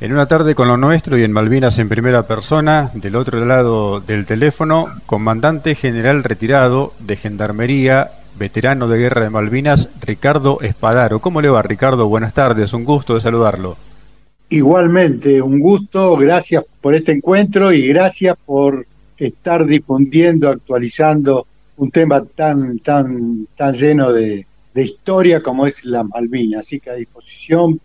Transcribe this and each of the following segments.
En una tarde con lo nuestro y en Malvinas en primera persona, del otro lado del teléfono, comandante general retirado de Gendarmería, veterano de guerra de Malvinas, Ricardo Espadaro. ¿Cómo le va, Ricardo? Buenas tardes, un gusto de saludarlo. Igualmente, un gusto, gracias por este encuentro y gracias por estar difundiendo, actualizando un tema tan, tan, tan lleno de, de historia como es la Malvinas. Así que a disposición,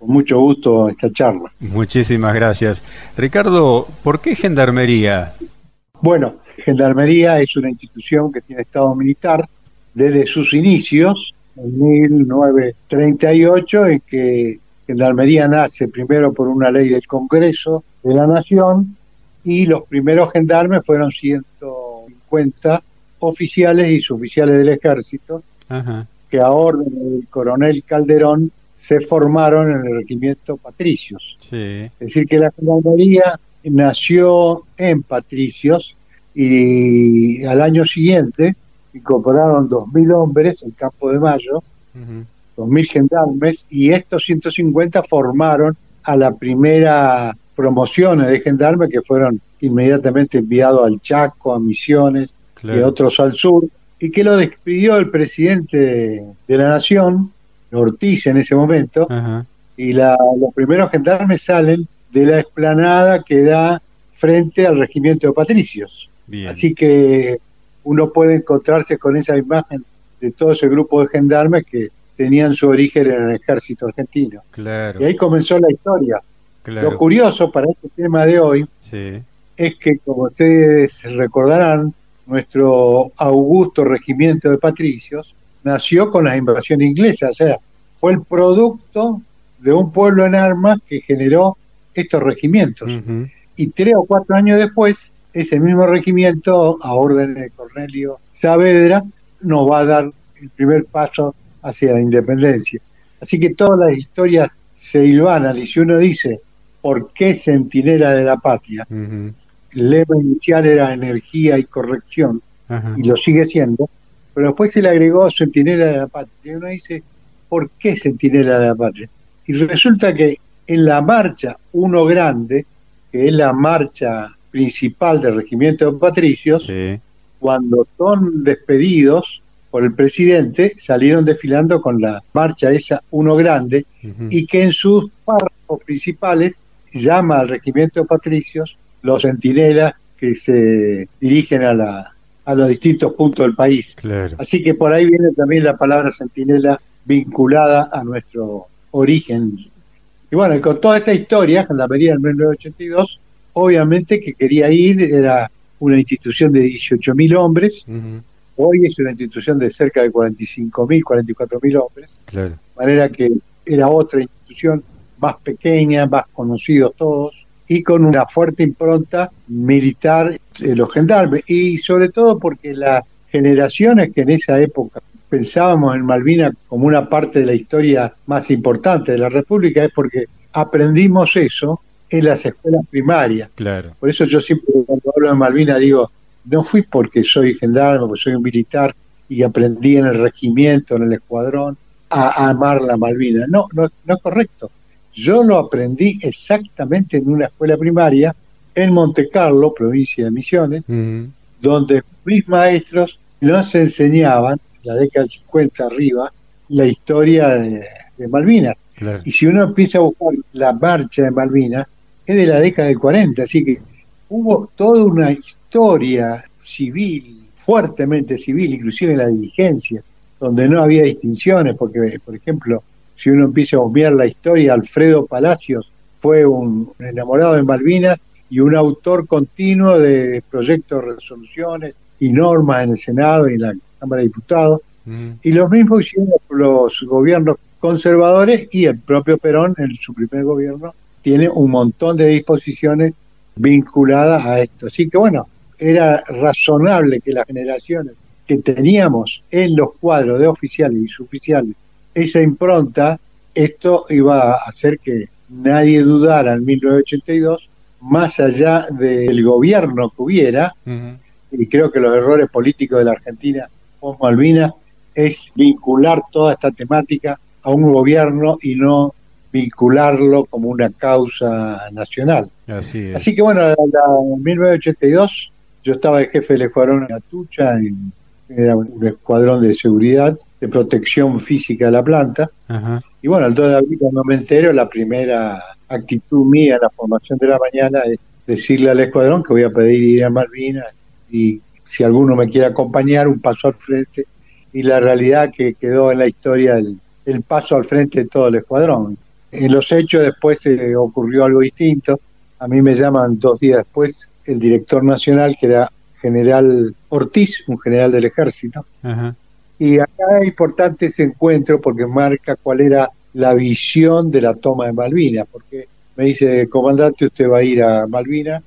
con mucho gusto, esta charla. Muchísimas gracias. Ricardo, ¿por qué Gendarmería? Bueno, Gendarmería es una institución que tiene estado militar desde sus inicios, en 1938, en que Gendarmería nace primero por una ley del Congreso de la Nación y los primeros gendarmes fueron 150 oficiales y suboficiales del ejército que a orden del coronel Calderón se formaron en el regimiento Patricios. Es decir, que la gendarmería nació en Patricios y al año siguiente incorporaron 2.000 hombres en Campo de Mayo, 2.000 gendarmes, y estos 150 formaron a la primera promociones de gendarmes que fueron inmediatamente enviados al Chaco, a Misiones y otros al sur, y que lo despidió el presidente de la Nación, Ortiz en ese momento, y la, los primeros gendarmes salen de la explanada que da frente al regimiento de patricios. Así que uno puede encontrarse con esa imagen de todo ese grupo de gendarmes que tenían su origen en el ejército argentino. Y ahí comenzó la historia. Lo curioso para este tema de hoy es que, como ustedes recordarán, nuestro augusto regimiento de patricios nació con la invasión inglesa, o sea, fue el producto de un pueblo en armas que generó estos regimientos. Y tres o cuatro años después, ese mismo regimiento, a orden de Cornelio Saavedra, nos va a dar el primer paso hacia la independencia. Así que todas las historias se hilvanan y si uno dice, ¿por qué centinela de la patria? El lema inicial era energía y corrección, y lo sigue siendo, pero después se le agregó centinela de la patria. Y uno dice, ¿por qué centinela de la patria? Y resulta que en la marcha Uno Grande, que es la marcha principal del regimiento de patricios, cuando son despedidos, por el presidente, salieron desfilando con la marcha esa Uno Grande y que en sus párrafos principales llama al regimiento de patricios los centinelas que se dirigen a, la, a los distintos puntos del país. Así que por ahí viene también la palabra centinela vinculada a nuestro origen. Y bueno, y con toda esa historia, Gendarmería del 1982, obviamente que quería ir, era una institución de 18.000 hombres, Hoy es una institución de cerca de 45.000, 44.000 hombres. De manera que era otra institución más pequeña, más conocidos todos, y con una fuerte impronta militar los gendarmes. Y sobre todo porque las generaciones que en esa época pensábamos en Malvinas como una parte de la historia más importante de la República, es porque aprendimos eso en las escuelas primarias. Claro. Por eso yo siempre cuando hablo de Malvinas digo, no fui porque soy gendarme, porque soy un militar y aprendí en el regimiento, en el escuadrón, a, amar la Malvinas. No, no, no es correcto. Yo lo aprendí exactamente en una escuela primaria en Monte Carlo, provincia de Misiones, donde mis maestros nos enseñaban, la década del 50 arriba, la historia de, Malvinas. Y si uno empieza a buscar la marcha de Malvinas, es de la década del 40, así que hubo toda una historia civil, fuertemente civil, inclusive en la diligencia, donde no había distinciones, porque, por ejemplo, si uno empieza a obviar la historia, Alfredo Palacios fue un enamorado de Malvinas y un autor continuo de proyectos resoluciones y normas en el Senado y en la Cámara de Diputados. Mm. Y los mismos hicieron los gobiernos conservadores y el propio Perón, en su primer gobierno, tiene un montón de disposiciones vinculadas a esto. Así que bueno, era razonable que las generaciones que teníamos en los cuadros de oficiales y suboficiales esa impronta, esto iba a hacer que nadie dudara en 1982, más allá del gobierno que hubiera, y creo que los errores políticos de la Argentina post Malvinas es vincular toda esta temática a un gobierno y no vincularlo como una causa nacional. Así, Así que bueno, en 1982 yo estaba de jefe del escuadrón en Atucha, era un escuadrón de seguridad, de protección física de la planta. Y bueno, el 2 de abril cuando me entero, la primera actitud mía en la formación de la mañana es decirle al escuadrón que voy a pedir ir a Malvinas y si alguno me quiere acompañar, un paso al frente. Y la realidad que quedó en la historia el, el paso al frente de todo el escuadrón. En los hechos después se ocurrió algo distinto. A mí me llaman dos días después el director nacional, que era general Ortiz, un general del ejército. Y acá es importante ese encuentro porque marca cuál era la visión de la toma de Malvinas, porque me dice, comandante, usted va a ir a Malvinas,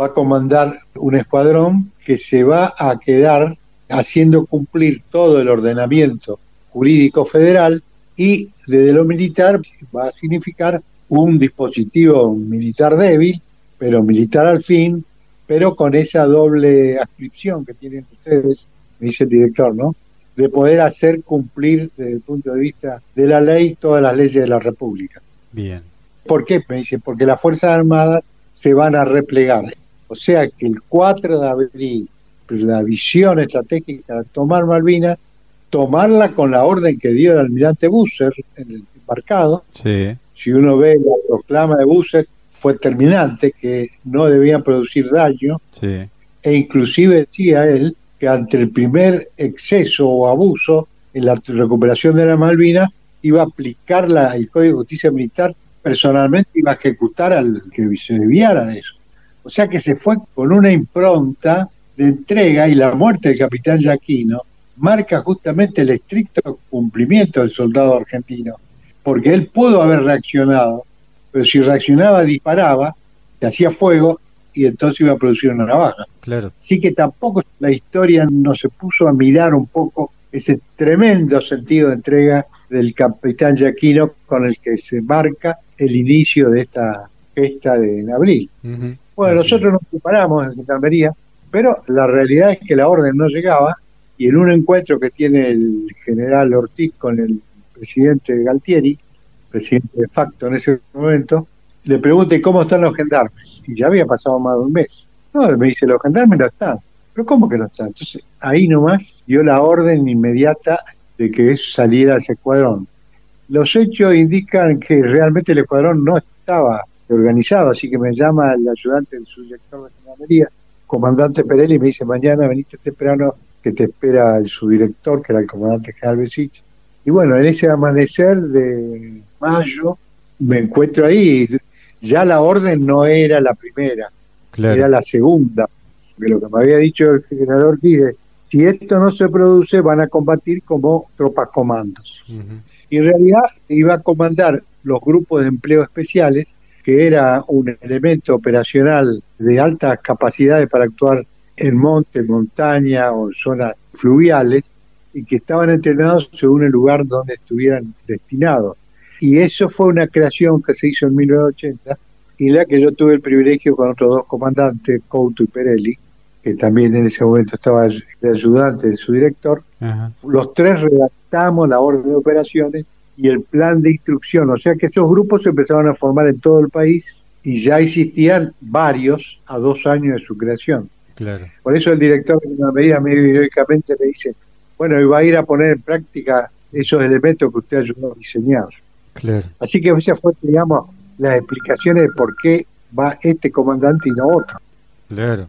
va a comandar un escuadrón que se va a quedar haciendo cumplir todo el ordenamiento jurídico federal y desde lo militar va a significar un dispositivo militar débil, pero militar al fin, pero con esa doble adscripción que tienen ustedes, me dice el director, ¿no? De poder hacer cumplir desde el punto de vista de la ley todas las leyes de la República. Bien. ¿Por qué? Me dice, porque las Fuerzas Armadas se van a replegar. O sea que el 4 de abril, la visión estratégica de tomar Malvinas, tomarla con la orden que dio el almirante Busser en el embarcado. Sí. Si uno ve la proclama de Busser, fue terminante, que no debían producir daño, Sí. e inclusive decía él ante el primer exceso o abuso en la recuperación de la Malvinas, iba a aplicar la, el Código de Justicia Militar personalmente, iba a ejecutar al que se desviara de eso. O sea que se fue con una impronta de entrega y la muerte del capitán Yaquino marca justamente el estricto cumplimiento del soldado argentino, porque él pudo haber reaccionado, pero si reaccionaba disparaba, se hacía fuego y entonces iba a producir una navaja. Claro. Así que tampoco la historia no se puso a mirar un poco ese tremendo sentido de entrega del capitán Yaquino con el que se marca el inicio de esta gesta de en abril. Bueno, Así nosotros nos preparamos en Gendarmería, pero la realidad es que la orden no llegaba y en un encuentro que tiene el general Ortiz con el presidente Galtieri, presidente de facto en ese momento, le pregunta "¿Y cómo están los gendarmes. Y ya había pasado más de un mes. No, me dice, los gendarmes no están. ¿Pero cómo que no están? Entonces, ahí nomás dio la orden inmediata de que saliera ese escuadrón. Los hechos indican que realmente el escuadrón no estaba organizado, así que me llama el ayudante del subdirector de gendarmería, comandante Perelli, y me dice, mañana veniste temprano que te espera el subdirector, que era el comandante general Besich. Y bueno, en ese amanecer de mayo me encuentro ahí, ya la orden no era la primera, Claro. era la segunda, de lo que me había dicho el general Ortiz, de, si esto no se produce van a combatir como tropas comandos. Y en realidad iba a comandar los grupos de empleo especiales, que era un elemento operacional de altas capacidades para actuar en monte, montaña o zonas fluviales, y que estaban entrenados según el lugar donde estuvieran destinados. Y eso fue una creación que se hizo en 1980 y la que yo tuve el privilegio con otros dos comandantes, Couto y Perelli, que también en ese momento estaba de ayudante de su director, Ajá. los tres redactamos la orden de operaciones y el plan de instrucción, o sea que esos grupos se empezaron a formar en todo el país y ya existían varios a dos años de su creación. Claro. Por eso el director de una medida medio heroicamente me dice, bueno, y va a ir a poner en práctica esos elementos que usted ayudó a diseñar. Claro. Así que esa fue, digamos, las explicaciones de por qué va este comandante y no otro. Claro.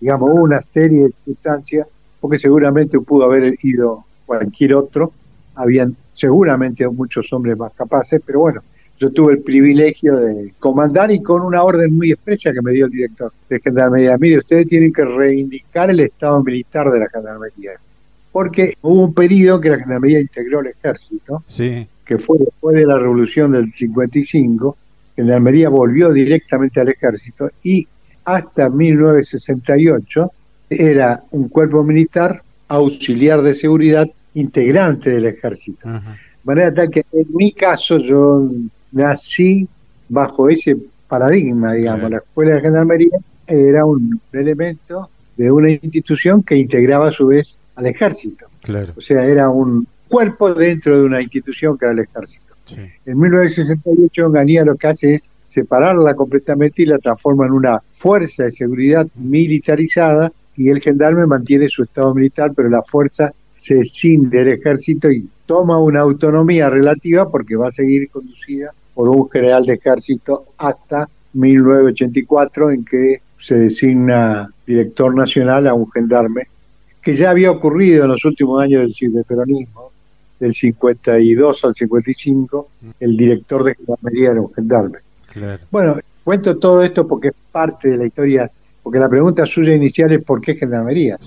Digamos, hubo una serie de circunstancias, porque seguramente pudo haber ido cualquier otro, habían seguramente muchos hombres más capaces, pero bueno, yo tuve el privilegio de comandar y con una orden muy expresa que me dio el director de Gendarmería. Mire, ustedes tienen que reivindicar el estado militar de la Gendarmería. Porque hubo un periodo que la Gendarmería integró el ejército, Sí. que fue después de la revolución del 55, Gendarmería volvió directamente al ejército y hasta 1968 era un cuerpo militar auxiliar de seguridad integrante del ejército. De manera tal que en mi caso yo nací bajo ese paradigma, digamos. La escuela de gendarmería era un elemento de una institución que integraba a su vez al ejército. Claro. O sea, era un cuerpo dentro de una institución que era el ejército. En 1968 Onganía lo que hace es separarla completamente y la transforma en una fuerza de seguridad militarizada y el gendarme mantiene su estado militar, pero la fuerza se escinde del ejército y toma una autonomía relativa porque va a seguir conducida por un general de ejército hasta 1984 en que se designa director nacional a un gendarme, que ya había ocurrido en los últimos años del peronismo, del 52 al 55, el director de gendarmería era un gendarme. Bueno, cuento todo esto porque es parte de la historia, porque la pregunta suya inicial es ¿por qué gendarmería?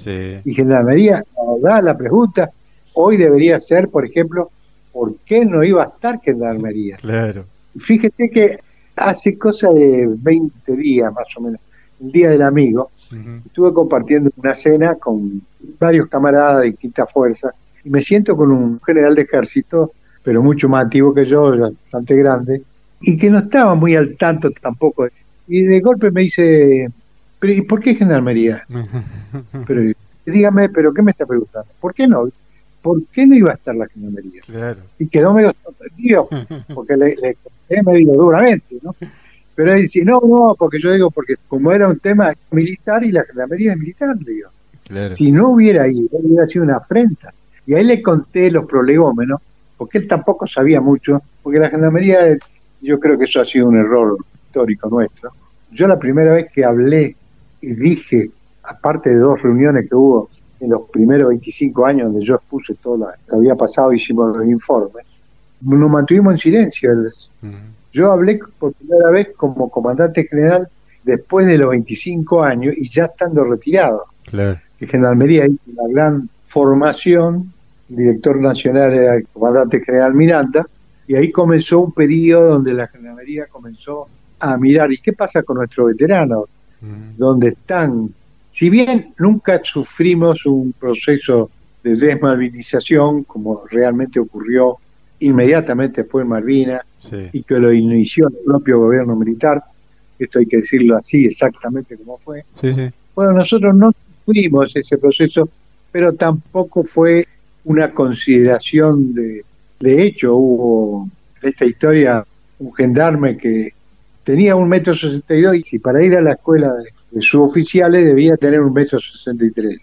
Y gendarmería, la verdad, la pregunta hoy debería ser, por ejemplo, ¿por qué no iba a estar gendarmería? Claro. Fíjate que hace cosa de 20 días más o menos, el Día del Amigo, estuve compartiendo una cena con varios camaradas de distintas fuerzas y me siento con un general de ejército, pero mucho más antiguo que yo, bastante grande, y que no estaba muy al tanto tampoco. Y de golpe me dice, ¿pero ¿y por qué gendarmería? pero dígame, ¿pero qué me está preguntando? ¿Por qué no? ¿Por qué no iba a estar la gendarmería? Y quedó medio sorprendido, porque le, le conté medio duramente, ¿no? Pero él dice, no, no, porque yo digo, porque como era un tema militar y la gendarmería es militar, digo. Si no hubiera ido, hubiera sido una afrenta. Y ahí le conté los prolegómenos, porque él tampoco sabía mucho, porque la gendarmería, yo creo que eso ha sido un error histórico nuestro. Yo la primera vez que hablé y dije, aparte de dos reuniones que hubo en los primeros 25 años donde yo expuse todo lo que había pasado, hicimos los informes, nos mantuvimos en silencio. Yo hablé por primera vez como comandante general después de los 25 años y ya estando retirado. Claro. Que Gendarmería hizo una gran formación, el director nacional era el comandante general Miranda, y ahí comenzó un periodo donde la Gendarmería comenzó a mirar, ¿y qué pasa con nuestros veteranos? Mm. ¿Dónde están? Si bien nunca sufrimos un proceso de desmalvinización, como realmente ocurrió inmediatamente después de Malvinas, y que lo inició el propio gobierno militar, esto hay que decirlo así exactamente como fue. Bueno, nosotros no sufrimos ese proceso, pero tampoco fue una consideración de, de hecho, hubo en esta historia un gendarme que tenía un metro sesenta y dos y para ir a la escuela de, de suboficiales debía tener un metro sesenta y tres.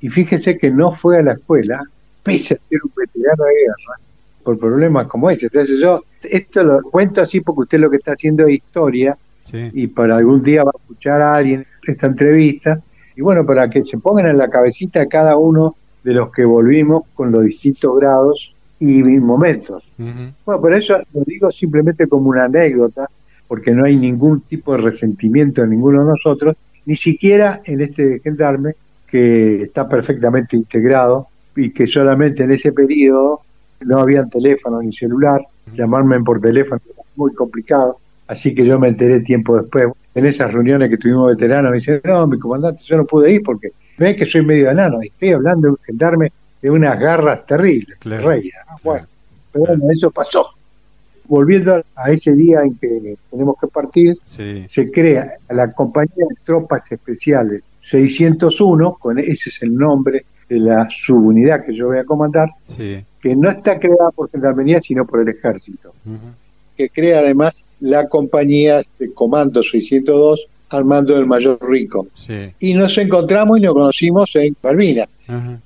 Y fíjese que no fue a la escuela, pese a ser un veterano de guerra, por problemas como ese. Entonces yo esto lo cuento así porque usted lo que está haciendo es historia y para algún día va a escuchar a alguien esta entrevista. Y bueno, para que se pongan en la cabecita cada uno de los que volvimos con los distintos grados y momentos. Bueno, por eso lo digo simplemente como una anécdota, porque no hay ningún tipo de resentimiento en ninguno de nosotros, ni siquiera en este gendarme que está perfectamente integrado y que solamente en ese periodo no había teléfono ni celular, llamarme por teléfono era muy complicado, así que yo me enteré tiempo después. En esas reuniones que tuvimos veteranos, me dicen, no, mi comandante, yo no pude ir porque ve que soy medio enano, estoy hablando de gendarme de unas garras terribles, Bueno, pero bueno, eso pasó. Volviendo a ese día en que tenemos que partir, se crea la compañía de tropas especiales 601, con ese es el nombre de la subunidad que yo voy a comandar, que no está creada por Gendarmería, sino por el Ejército, que crea además la compañía de Comando 602 al mando del Mayor Rico. Y nos encontramos y nos conocimos en Malvinas.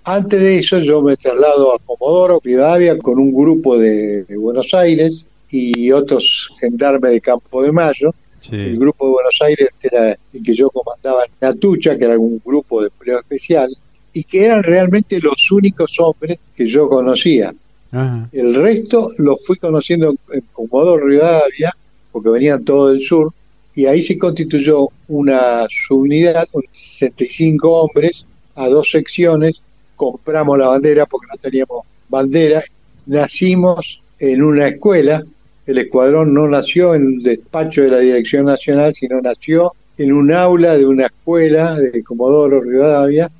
Antes de eso yo me traslado a Comodoro, Rivadavia, con un grupo de, Buenos Aires y otros gendarmes de Campo de Mayo. El grupo de Buenos Aires era el que yo comandaba en Natucha, que era un grupo de empleo especial y que eran realmente los únicos hombres que yo conocía. El resto los fui conociendo en Comodoro Rivadavia, porque venían todos del sur, y ahí se constituyó una subunidad con 65 hombres a dos secciones, compramos la bandera porque no teníamos bandera, nacimos en una escuela, el escuadrón no nació en un despacho de la Dirección Nacional, sino nació en un aula de una escuela de Comodoro Rivadavia,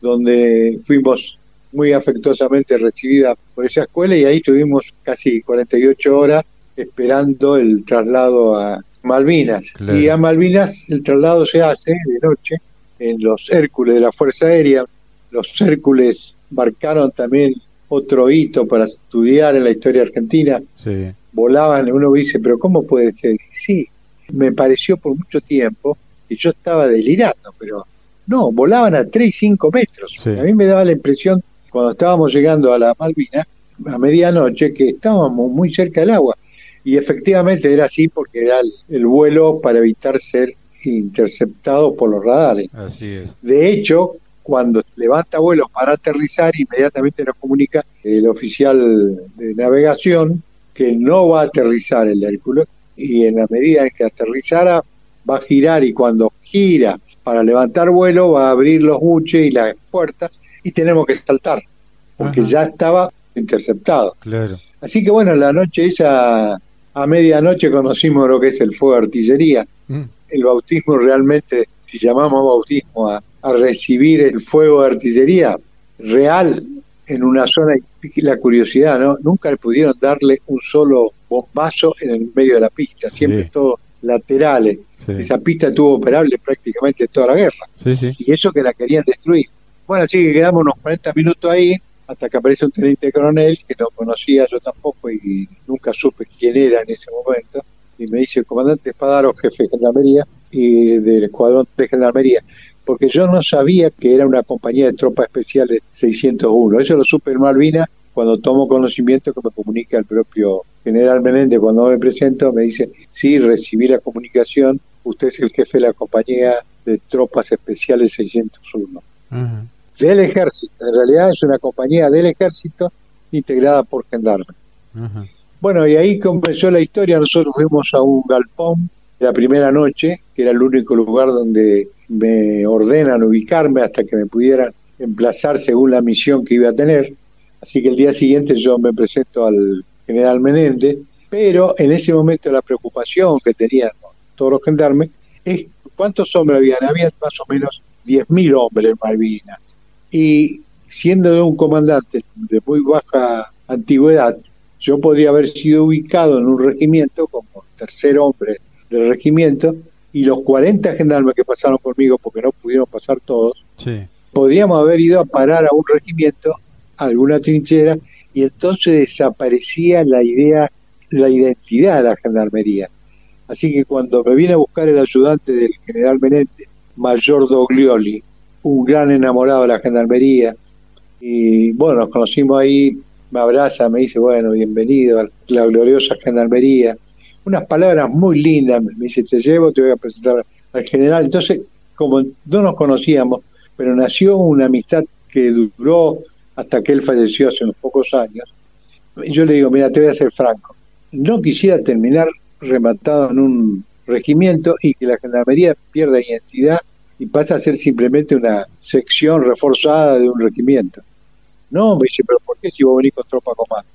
donde fuimos muy afectuosamente recibida por esa escuela y ahí tuvimos casi 48 horas esperando el traslado a Malvinas. Y a Malvinas el traslado se hace de noche en los Hércules de la Fuerza Aérea. Los Hércules marcaron también otro hito para estudiar en la historia argentina. Sí. Volaban, uno dice, pero ¿cómo puede ser? Sí, me pareció por mucho tiempo que yo estaba delirando, pero no, volaban a 3 y 5 metros. Sí. A mí me daba la impresión, cuando estábamos llegando a la Malvina, a medianoche, que estábamos muy cerca del agua. Y efectivamente era así porque era el, el vuelo para evitar ser interceptado por los radares. Así es. De hecho, cuando levanta vuelo para aterrizar, inmediatamente nos comunica el oficial de navegación que no va a aterrizar el Hércules y en la medida en que aterrizara va a girar y cuando gira para levantar vuelo va a abrir los buches y las puertas y tenemos que saltar porque Ajá. ya estaba interceptado. Claro. Así que bueno, la noche esa, a medianoche conocimos lo que es el fuego de artillería Mm. el bautismo realmente, si llamamos bautismo a, a recibir el fuego de artillería real en una zona, y la curiosidad, ¿no? Nunca le pudieron darle un solo bombazo en el medio de la pista, siempre Sí. todo laterales. Sí. Esa pista estuvo operable prácticamente toda la guerra, Sí, sí. y eso que la querían destruir. Bueno, así que quedamos unos 40 minutos ahí, hasta que aparece un teniente coronel que no conocía yo tampoco y nunca supe quién era en ese momento, y me dice, comandante Espadaro, jefe de gendarmería y del escuadrón de gendarmería, porque yo no sabía que era una compañía de tropas especiales 601. Eso lo supe en Malvina cuando tomo conocimiento que me comunica el propio general Menéndez. Cuando me presento me dice, sí, recibí la comunicación, usted es el jefe de la compañía de tropas especiales 601 Ajá. del ejército. En realidad es una compañía del ejército integrada por gendarmes. Bueno, y ahí comenzó la historia. Nosotros fuimos a un galpón la primera noche, que era el único lugar donde me ordenan ubicarme hasta que me pudieran emplazar según la misión que iba a tener. Así que el día siguiente yo me presento al general Menéndez, pero en ese momento la preocupación que tenían todos los gendarmes es cuántos hombres habían. Había más o menos 10.000 hombres en Malvinas. Y siendo de un comandante de muy baja antigüedad, yo podría haber sido ubicado en un regimiento como tercer hombre del regimiento y los 40 gendarmes que pasaron conmigo, porque no pudieron pasar todos, Sí. podríamos haber ido a parar a un regimiento, a alguna trinchera, y entonces desaparecía la idea, la identidad de la gendarmería. Así que cuando me viene a buscar el ayudante del general Menéndez, Mayor Doglioli, un gran enamorado de la gendarmería, y bueno, nos conocimos ahí, me abraza, me dice, bueno, bienvenido a la gloriosa gendarmería. Unas palabras muy lindas, me dice, te llevo, te voy a presentar al general. Entonces, como no nos conocíamos, pero nació una amistad que duró hasta que él falleció hace unos pocos años. Yo le digo, mira, te voy a ser franco, no quisiera terminar rematado en un regimiento y que la gendarmería pierda identidad y pasa a ser simplemente una sección reforzada de un regimiento. No, me dice, pero ¿por qué si vos venís con tropa comando?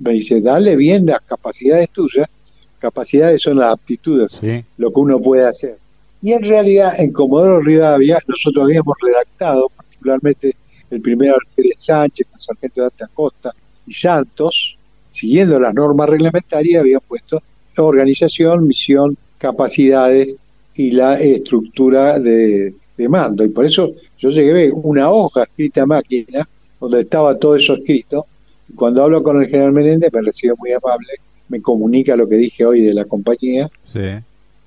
Me dice, dale bien las capacidades tuyas, capacidades son las aptitudes, Sí. lo que uno puede hacer. Y en realidad, en Comodoro Rivadavia, nosotros habíamos redactado, particularmente el primer alférez Sánchez, el sargento de Alta Costa y Santos, siguiendo las normas reglamentarias, habían puesto organización, misión, capacidades y la estructura de, de mando. Y por eso yo llegué una hoja escrita a máquina, donde estaba todo eso escrito. Y cuando hablo con el general Menéndez, me recibe muy amable, me comunica lo que dije hoy de la compañía, Sí.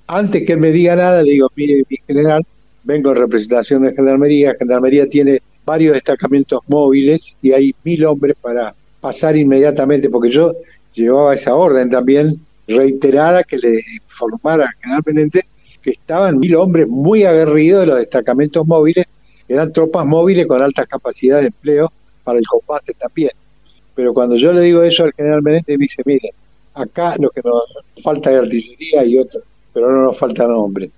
antes que él me diga nada, le digo, mire, mi general, vengo en representación de Gendarmería. Gendarmería tiene varios destacamentos móviles y hay mil hombres para pasar inmediatamente, porque yo llevaba esa orden también reiterada que le informara al general Menéndez que estaban mil hombres muy aguerridos de los destacamentos móviles, eran tropas móviles con alta capacidad de empleo para el combate también. Pero cuando yo le digo eso al general Menéndez, me dice, mire, acá lo que nos falta es artillería y otro, pero no nos faltan hombres.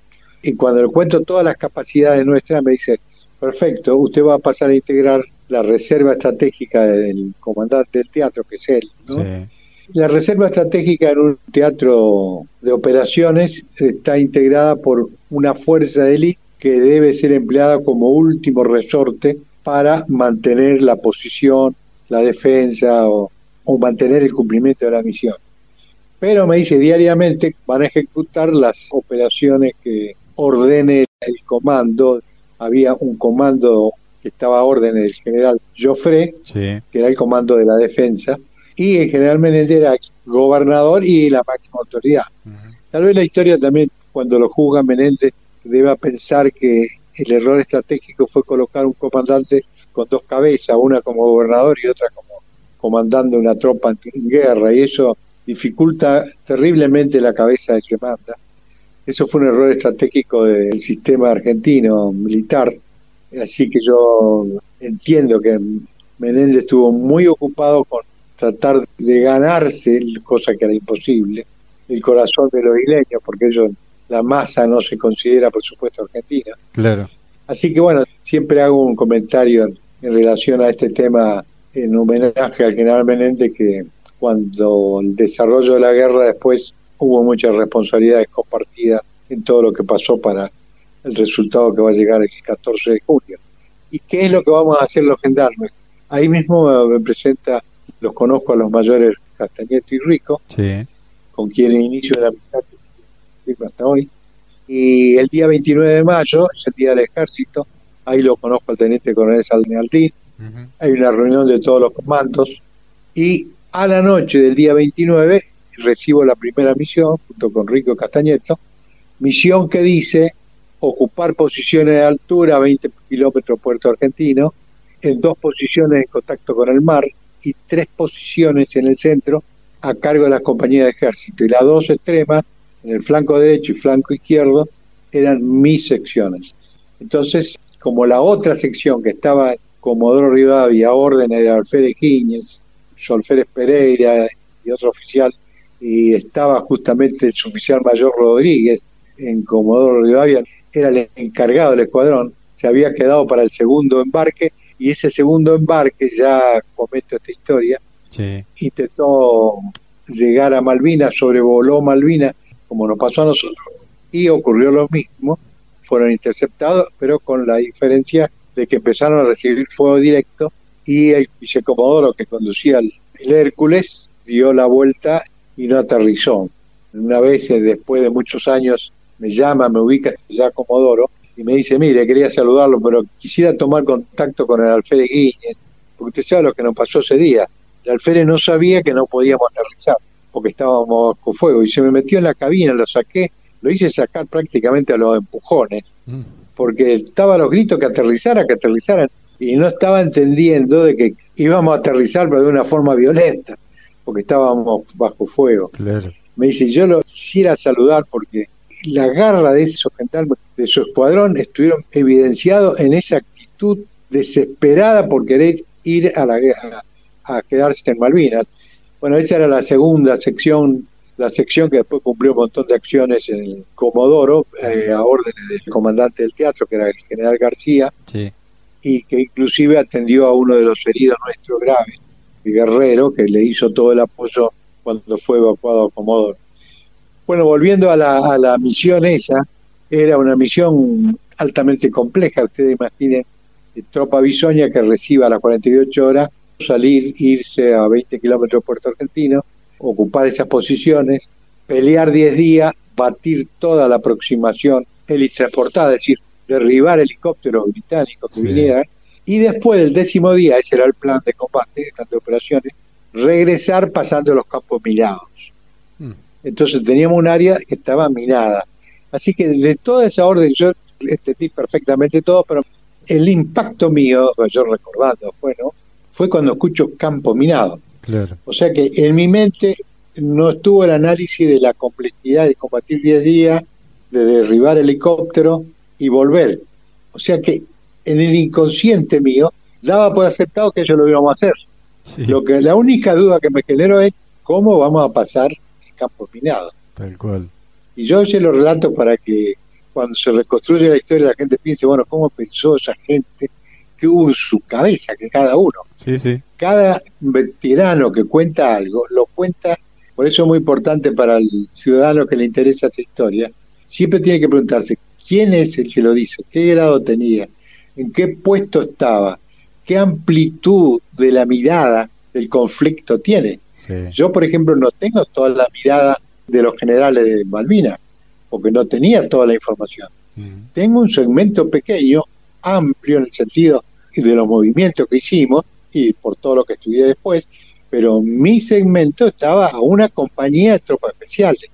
Y cuando le cuento todas las capacidades nuestras, me dice, perfecto, usted va a pasar a integrar la reserva estratégica del comandante del teatro, que es él. ¿no? Sí. La reserva estratégica en un teatro de operaciones está integrada por una fuerza de élite que debe ser empleada como último resorte para mantener la posición, la defensa o, o mantener el cumplimiento de la misión. Pero me dice diariamente van a ejecutar las operaciones que ordene el comando. Había un comando que estaba a orden del general Joffre, que era el comando de la defensa, y el general Menéndez era gobernador y la máxima autoridad. Tal vez la historia también, cuando lo juzga Menéndez, deba pensar que el error estratégico fue colocar un comandante con dos cabezas, una como gobernador y otra como comandando una tropa en guerra, y eso dificulta terriblemente la cabeza del que manda. Eso fue un error estratégico del sistema argentino militar, así que yo entiendo que Menéndez estuvo muy ocupado con tratar de ganarse, cosa que era imposible, el corazón de los isleños, porque ellos, la masa no se considera, por supuesto, argentina. Claro. Así que bueno, siempre hago un comentario en, relación a este tema en homenaje al general Menéndez, que cuando el desarrollo de la guerra después hubo muchas responsabilidades compartidas en todo lo que pasó para el resultado que va a llegar el 14 de junio. ¿Y qué es lo que vamos a hacer los gendarmes? Ahí mismo me presenta los conozco a los mayores Castañeto y Rico, con quienes inicio la amistad que hasta hoy. Y el día 29 de mayo, es el día del ejército, ahí lo conozco al teniente coronel Saldealdín, hay una reunión de todos los comandos, y a la noche del día 29 recibo la primera misión, junto con Rico Castañeto, misión que dice ocupar posiciones de altura a 20 kilómetros Puerto Argentino, en dos posiciones en contacto con el mar, y tres posiciones en el centro a cargo de las compañías de ejército. Y las dos extremas, en el flanco derecho y flanco izquierdo, eran mis secciones. Entonces, como la otra sección que estaba Comodoro Rivadavia, órdenes de Alférez Giñez, Solférez Pereira y otro oficial, y estaba justamente el oficial mayor Rodríguez en Comodoro Rivadavia, era el encargado del escuadrón, se había quedado para el segundo embarque y ese segundo embarque, ya comento esta historia, intentó llegar a Malvinas, sobrevoló Malvinas, como nos pasó a nosotros, y ocurrió lo mismo, fueron interceptados, pero con la diferencia de que empezaron a recibir fuego directo y el vicecomodoro que conducía el, Hércules dio la vuelta y no aterrizó. Una vez, eh, después de muchos años, me llama, me ubica ya Comodoro y me dice, mire, quería saludarlo, pero quisiera tomar contacto con el alférez Guíñez, porque usted sabe lo que nos pasó ese día. El alférez no sabía que no podíamos aterrizar, porque estábamos con fuego, y se me metió en la cabina, lo saqué, lo hice sacar prácticamente a los empujones, mm. porque estaba a los gritos que aterrizara, que aterrizaran, y no estaba entendiendo de que íbamos a aterrizar, pero de una forma violenta, porque estábamos bajo fuego. Me dice, yo lo quisiera saludar porque la garra de esos gendarmes, de su escuadrón, estuvieron evidenciados en esa actitud desesperada por querer ir a la guerra, a quedarse en Malvinas. Bueno, esa era la segunda sección, la sección que después cumplió un montón de acciones en el Comodoro, eh, a órdenes del comandante del teatro, que era el general García, y que inclusive atendió a uno de los heridos nuestros graves, el guerrero, que le hizo todo el apoyo cuando fue evacuado a Comodoro. Bueno, volviendo a la, misión esa, era una misión altamente compleja. Ustedes imaginen, eh, tropa bisoña que reciba a las 48 horas, salir, irse a 20 kilómetros de Puerto Argentino, ocupar esas posiciones, pelear 10 días, batir toda la aproximación helitransportada, es decir, derribar helicópteros británicos que vinieran, y después del décimo día, ese era el plan de combate, el plan de operaciones, regresar pasando los campos minados. Entonces teníamos un área que estaba minada. Así que de toda esa orden, yo entendí perfectamente todo, pero el impacto mío, yo recordando, bueno, fue cuando escucho campo minado. Claro. O sea que en mi mente no estuvo el análisis de la complejidad de combatir 10 días, de derribar helicóptero y volver. O sea que en el inconsciente mío daba por aceptado que eso lo íbamos a hacer. Lo que la única duda que me generó es cómo vamos a pasar campo minado. Tal cual. Y yo se lo relato para que cuando se reconstruye la historia la gente piense, bueno, ¿cómo pensó esa gente? que hubo en su cabeza? Que cada uno. Sí, sí. Cada veterano que cuenta algo, lo cuenta, por eso es muy importante para el ciudadano que le interesa esta historia, siempre tiene que preguntarse, ¿quién es el que lo dice? ¿Qué grado tenía? ¿En qué puesto estaba? ¿Qué amplitud de la mirada del conflicto tiene? Yo, por ejemplo, no tengo toda la mirada de los generales de Malvinas, porque no tenía toda la información. Tengo un segmento pequeño, amplio en el sentido de los movimientos que hicimos y por todo lo que estudié después, pero mi segmento estaba a una compañía de tropas especiales.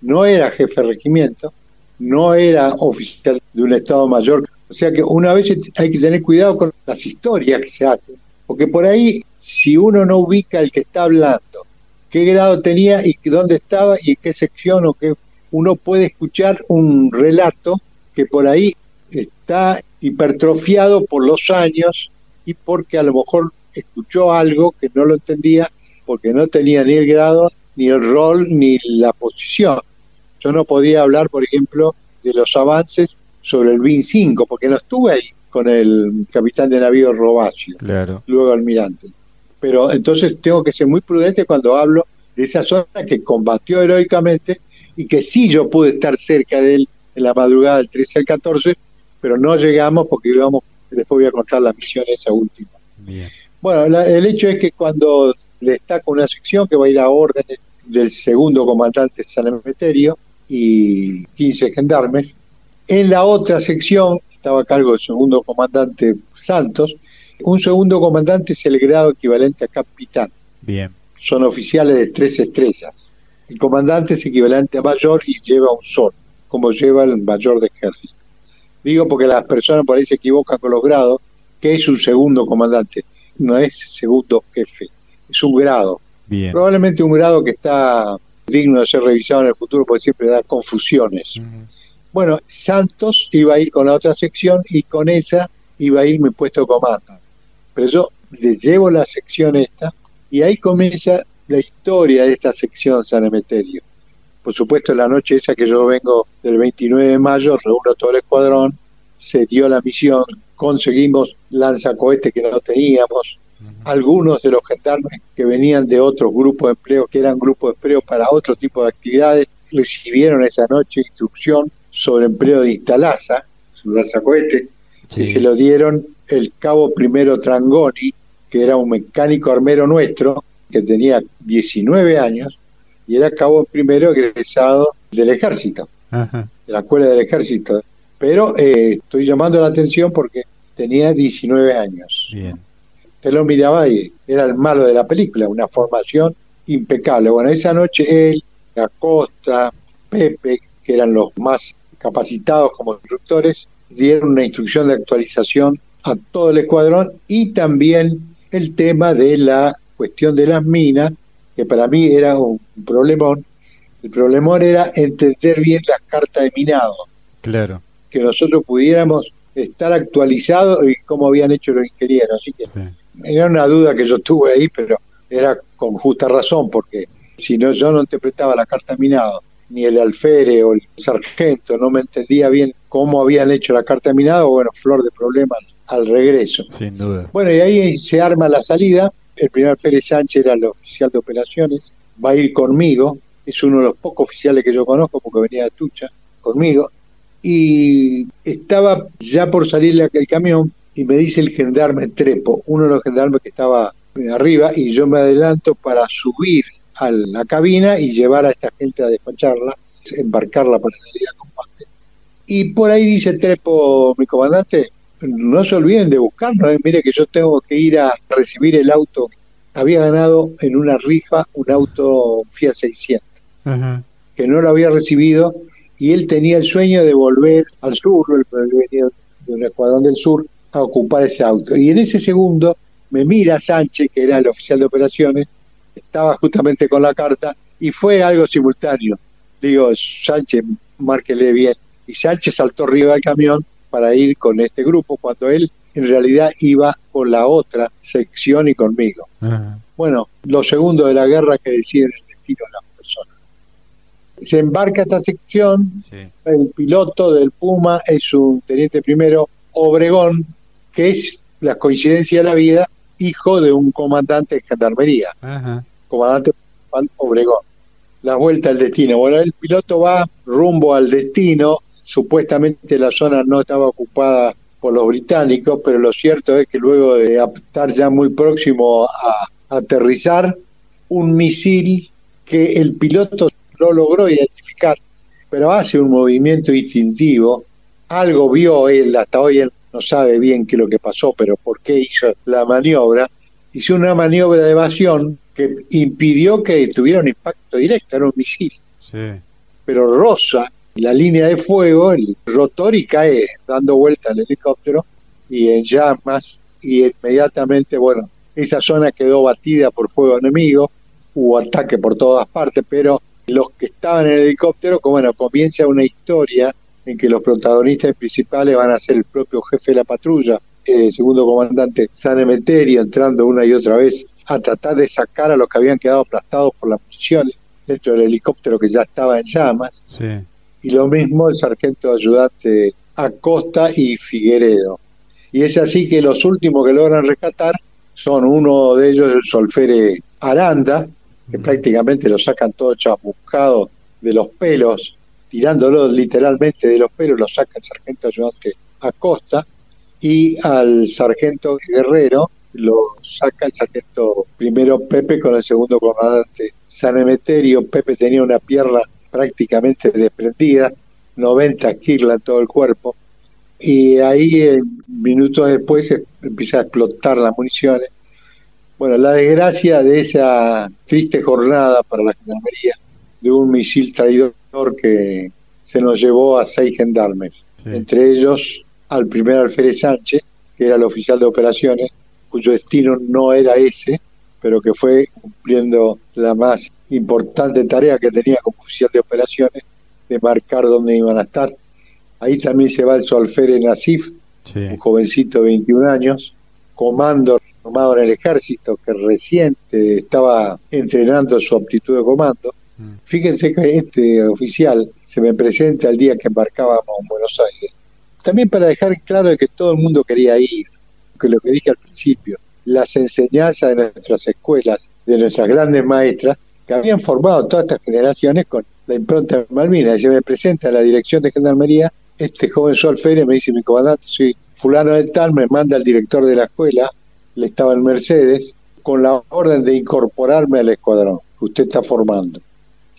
No era jefe de regimiento, no era oficial de un Estado Mayor. O sea que una vez hay que tener cuidado con las historias que se hacen, porque por ahí, si uno no ubica el que está hablando, qué grado tenía y dónde estaba y qué sección o qué, uno puede escuchar un relato que por ahí está hipertrofiado por los años y porque a lo mejor escuchó algo que no lo entendía porque no tenía ni el grado, ni el rol, ni la posición. Yo no podía hablar, por ejemplo, de los avances sobre el BIN 5, porque no estuve ahí con el capitán de navío Robacio, claro. luego almirante. Pero entonces tengo que ser muy prudente cuando hablo de esa zona que combatió heroicamente y que sí yo pude estar cerca de él en la madrugada del 13 al 14, pero no llegamos porque íbamos, después voy a contar la misión esa última. Bueno, el hecho es que cuando destaca una sección que va a ir a órdenes del segundo comandante San Emeterio, y 15 gendarmes. En la otra sección, estaba a cargo del segundo comandante Santos, un segundo comandante es el grado equivalente a capitán. Bien. Son oficiales de tres estrellas. El comandante es equivalente a mayor y lleva un sol, como lleva el mayor de ejército. Digo porque las personas por ahí se equivocan con los grados, que es un segundo comandante, no es segundo jefe, es un grado. Bien. Probablemente un grado que está digno de ser revisado en el futuro porque siempre da confusiones. Bueno, Santos iba a ir con la otra sección y con esa iba a ir mi puesto de comando. Pero yo le llevo la sección esta y ahí comienza la historia de esta sección San Emeterio. Por supuesto, la noche esa que yo vengo del 29 de mayo, reúno todo el escuadrón, se dio la misión, conseguimos lanzacohete que no teníamos, algunos de los gendarmes que venían de otros grupos de empleo, que eran grupos de empleo para otro tipo de actividades, recibieron esa noche instrucción sobre empleo de instalaza, su lanzacohete, y se lo dieron el cabo primero Trangoni, que era un mecánico armero nuestro, que tenía 19 años, y era cabo primero egresado del ejército, de la escuela del ejército. Pero eh, estoy llamando la atención porque tenía 19 años. Bien te lo miraba y era el malo de la película, una formación impecable. Bueno, esa noche él, Acosta, Pepe, que eran los más capacitados como instructores, dieron una instrucción de actualización a todo el escuadrón y también el tema de la cuestión de las minas, que para mí era un problemón. El problemón era entender bien las cartas de minado. Claro. Que nosotros pudiéramos estar actualizados y cómo habían hecho los ingenieros. Así que era una duda que yo tuve ahí, pero era con justa razón, porque si no yo no interpretaba la carta minado, ni el alfere o el sargento no me entendía bien cómo habían hecho la carta minado, bueno, flor de problemas al regreso. Sin duda. Bueno, y ahí se arma la salida. El primer alférez Sánchez era el oficial de operaciones, va a ir conmigo, es uno de los pocos oficiales que yo conozco porque venía de Tucha conmigo, y estaba ya por salir el camión y me dice el gendarme Trepo, uno de los gendarmes que estaba arriba, y yo me adelanto para subir a la cabina y llevar a esta gente a despacharla, embarcarla para salir a combate. Y por ahí dice Trepo, mi comandante, no se olviden de buscarnos, ¿eh? mire que yo tengo que ir a recibir el auto. Había ganado en una rifa un auto Fiat 600, que no lo había recibido, y él tenía el sueño de volver al sur, él venía de un escuadrón del sur, a ocupar ese auto. Y en ese segundo me mira Sánchez, que era el oficial de operaciones, estaba justamente con la carta y fue algo simultáneo. Digo, Sánchez, márquele bien. Y Sánchez saltó arriba del camión para ir con este grupo cuando él en realidad iba con la otra sección y conmigo. Bueno, los segundos de la guerra que deciden el destino de las personas. Se embarca esta sección, el piloto del Puma es un teniente primero Obregón, que es la coincidencia de la vida, hijo de un comandante de gendarmería, comandante Obregón. La vuelta al destino. Bueno, el piloto va rumbo al destino, supuestamente la zona no estaba ocupada por los británicos, pero lo cierto es que luego de estar ya muy próximo a aterrizar, un misil que el piloto no logró identificar, pero hace un movimiento instintivo, algo vio él, hasta hoy él no sabe bien qué es lo que pasó, pero por qué hizo la maniobra, hizo una maniobra de evasión que impidió que tuviera un impacto directo, era un misil. Pero rosa la línea de fuego, el rotor y cae dando vuelta el helicóptero y en llamas y inmediatamente, bueno, esa zona quedó batida por fuego enemigo, hubo ataque por todas partes, pero los que estaban en el helicóptero, como bueno, comienza una historia en que los protagonistas principales van a ser el propio jefe de la patrulla, el segundo comandante San Emeterio, entrando una y otra vez a tratar de sacar a los que habían quedado aplastados por las municiones dentro del helicóptero que ya estaba en llamas. Y lo mismo el sargento ayudante Acosta y Figueredo. Y es así que los últimos que logran rescatar son uno de ellos, el solfere Aranda, que prácticamente lo sacan todo chamuscado de los pelos, tirándolo literalmente de los pelos, lo saca el sargento ayudante Acosta, y al sargento Guerrero lo saca el sargento primero Pepe con el segundo comandante San Emeterio. Pepe tenía una pierna prácticamente desprendida, 90 kilos en todo el cuerpo, y ahí minutos después empieza a explotar las municiones. Bueno, la desgracia de esa triste jornada para la gendarmería, de un misil traidor que se nos llevó a seis gendarmes, entre ellos al primer alférez Sánchez, que era el oficial de operaciones, cuyo destino no era ese, pero que fue cumpliendo la más importante tarea que tenía como oficial de operaciones, de marcar dónde iban a estar. Ahí también se va el Solfere Nasif, un jovencito de 21 años, comando formado en el ejército, que reciente estaba entrenando su aptitud de comando. Fíjense que este oficial se me presenta el día que embarcábamos en Buenos Aires. También para dejar claro que todo el mundo quería ir, que lo que dije al principio, las enseñanzas de nuestras escuelas, de nuestras grandes maestras, que habían formado todas estas generaciones con la impronta de Malvinas. Y se me presenta a la dirección de Gendarmería este joven Sol me dice mi comandante, soy fulano de tal, me manda el director de la escuela, le estaba en Mercedes, con la orden de incorporarme al escuadrón que usted está formando.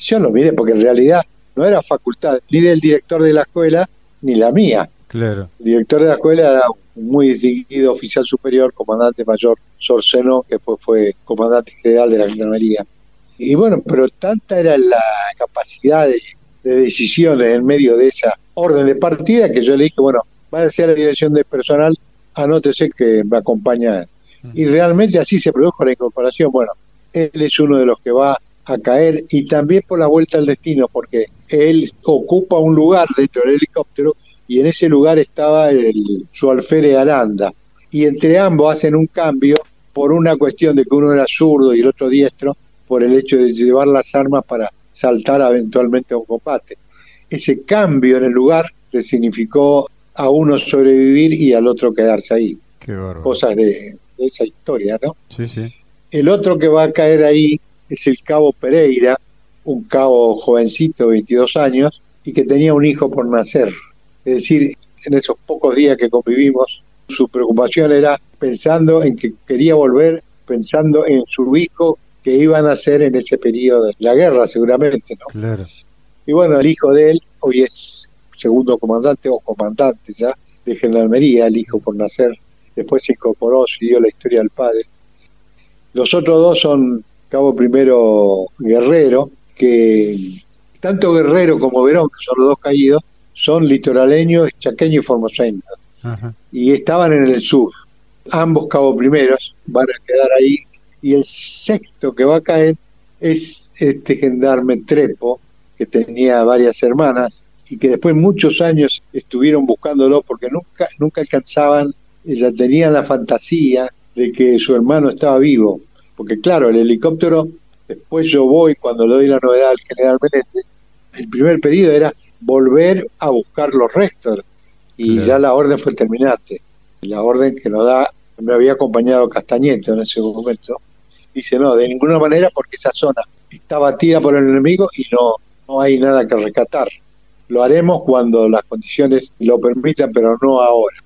Yo lo miré porque en realidad no era facultad ni del director de la escuela ni la mía. Claro. El director de la escuela era un muy distinguido oficial superior, comandante mayor Sorceno, que después fue comandante general de la Gendarmería. Y bueno, pero tanta era la capacidad de, decisiones en medio de esa orden de partida que yo le dije, bueno, va a ser la dirección de personal, anótese que me acompaña. Y realmente así se produjo la incorporación. Bueno, él es uno de los que va a caer y también por la vuelta al destino, porque él ocupa un lugar dentro del helicóptero y en ese lugar estaba el, su alférez Aranda. Y entre ambos hacen un cambio por una cuestión de que uno era zurdo y el otro diestro, por el hecho de llevar las armas para saltar eventualmente a un combate. Ese cambio en el lugar le significó a uno sobrevivir y al otro quedarse ahí. Cosas de, esa historia, ¿no? Sí, sí. El otro que va a caer ahí es el cabo Pereira, un cabo jovencito, 22 años, y que tenía un hijo por nacer. Es decir, en esos pocos días que convivimos, su preocupación era pensando en que quería volver, pensando en su hijo que iban a hacer en ese periodo de la guerra, seguramente, ¿no? Claro. Y bueno, el hijo de él hoy es segundo comandante o comandante ya de Gendarmería, el hijo por nacer. Después se incorporó, siguió la historia del padre. Los otros dos son cabo primero Guerrero, que tanto Guerrero como Verón, que son los dos caídos, son litoraleños, chaqueños y formoseños. Y estaban en el sur. Ambos cabo primeros van a quedar ahí y el sexto que va a caer es este gendarme Trepo, que tenía varias hermanas y que después muchos años estuvieron buscándolo porque nunca, nunca alcanzaban, ella tenía la fantasía de que su hermano estaba vivo, porque claro, el helicóptero, después yo voy cuando le doy la novedad al general Menéndez, el primer pedido era volver a buscar los restos y ya la orden fue terminante, la orden que nos da, me había acompañado Castañeto en ese momento, dice no, de ninguna manera porque esa zona está batida por el enemigo y no, no hay nada que rescatar. Lo haremos cuando las condiciones lo permitan, pero no ahora.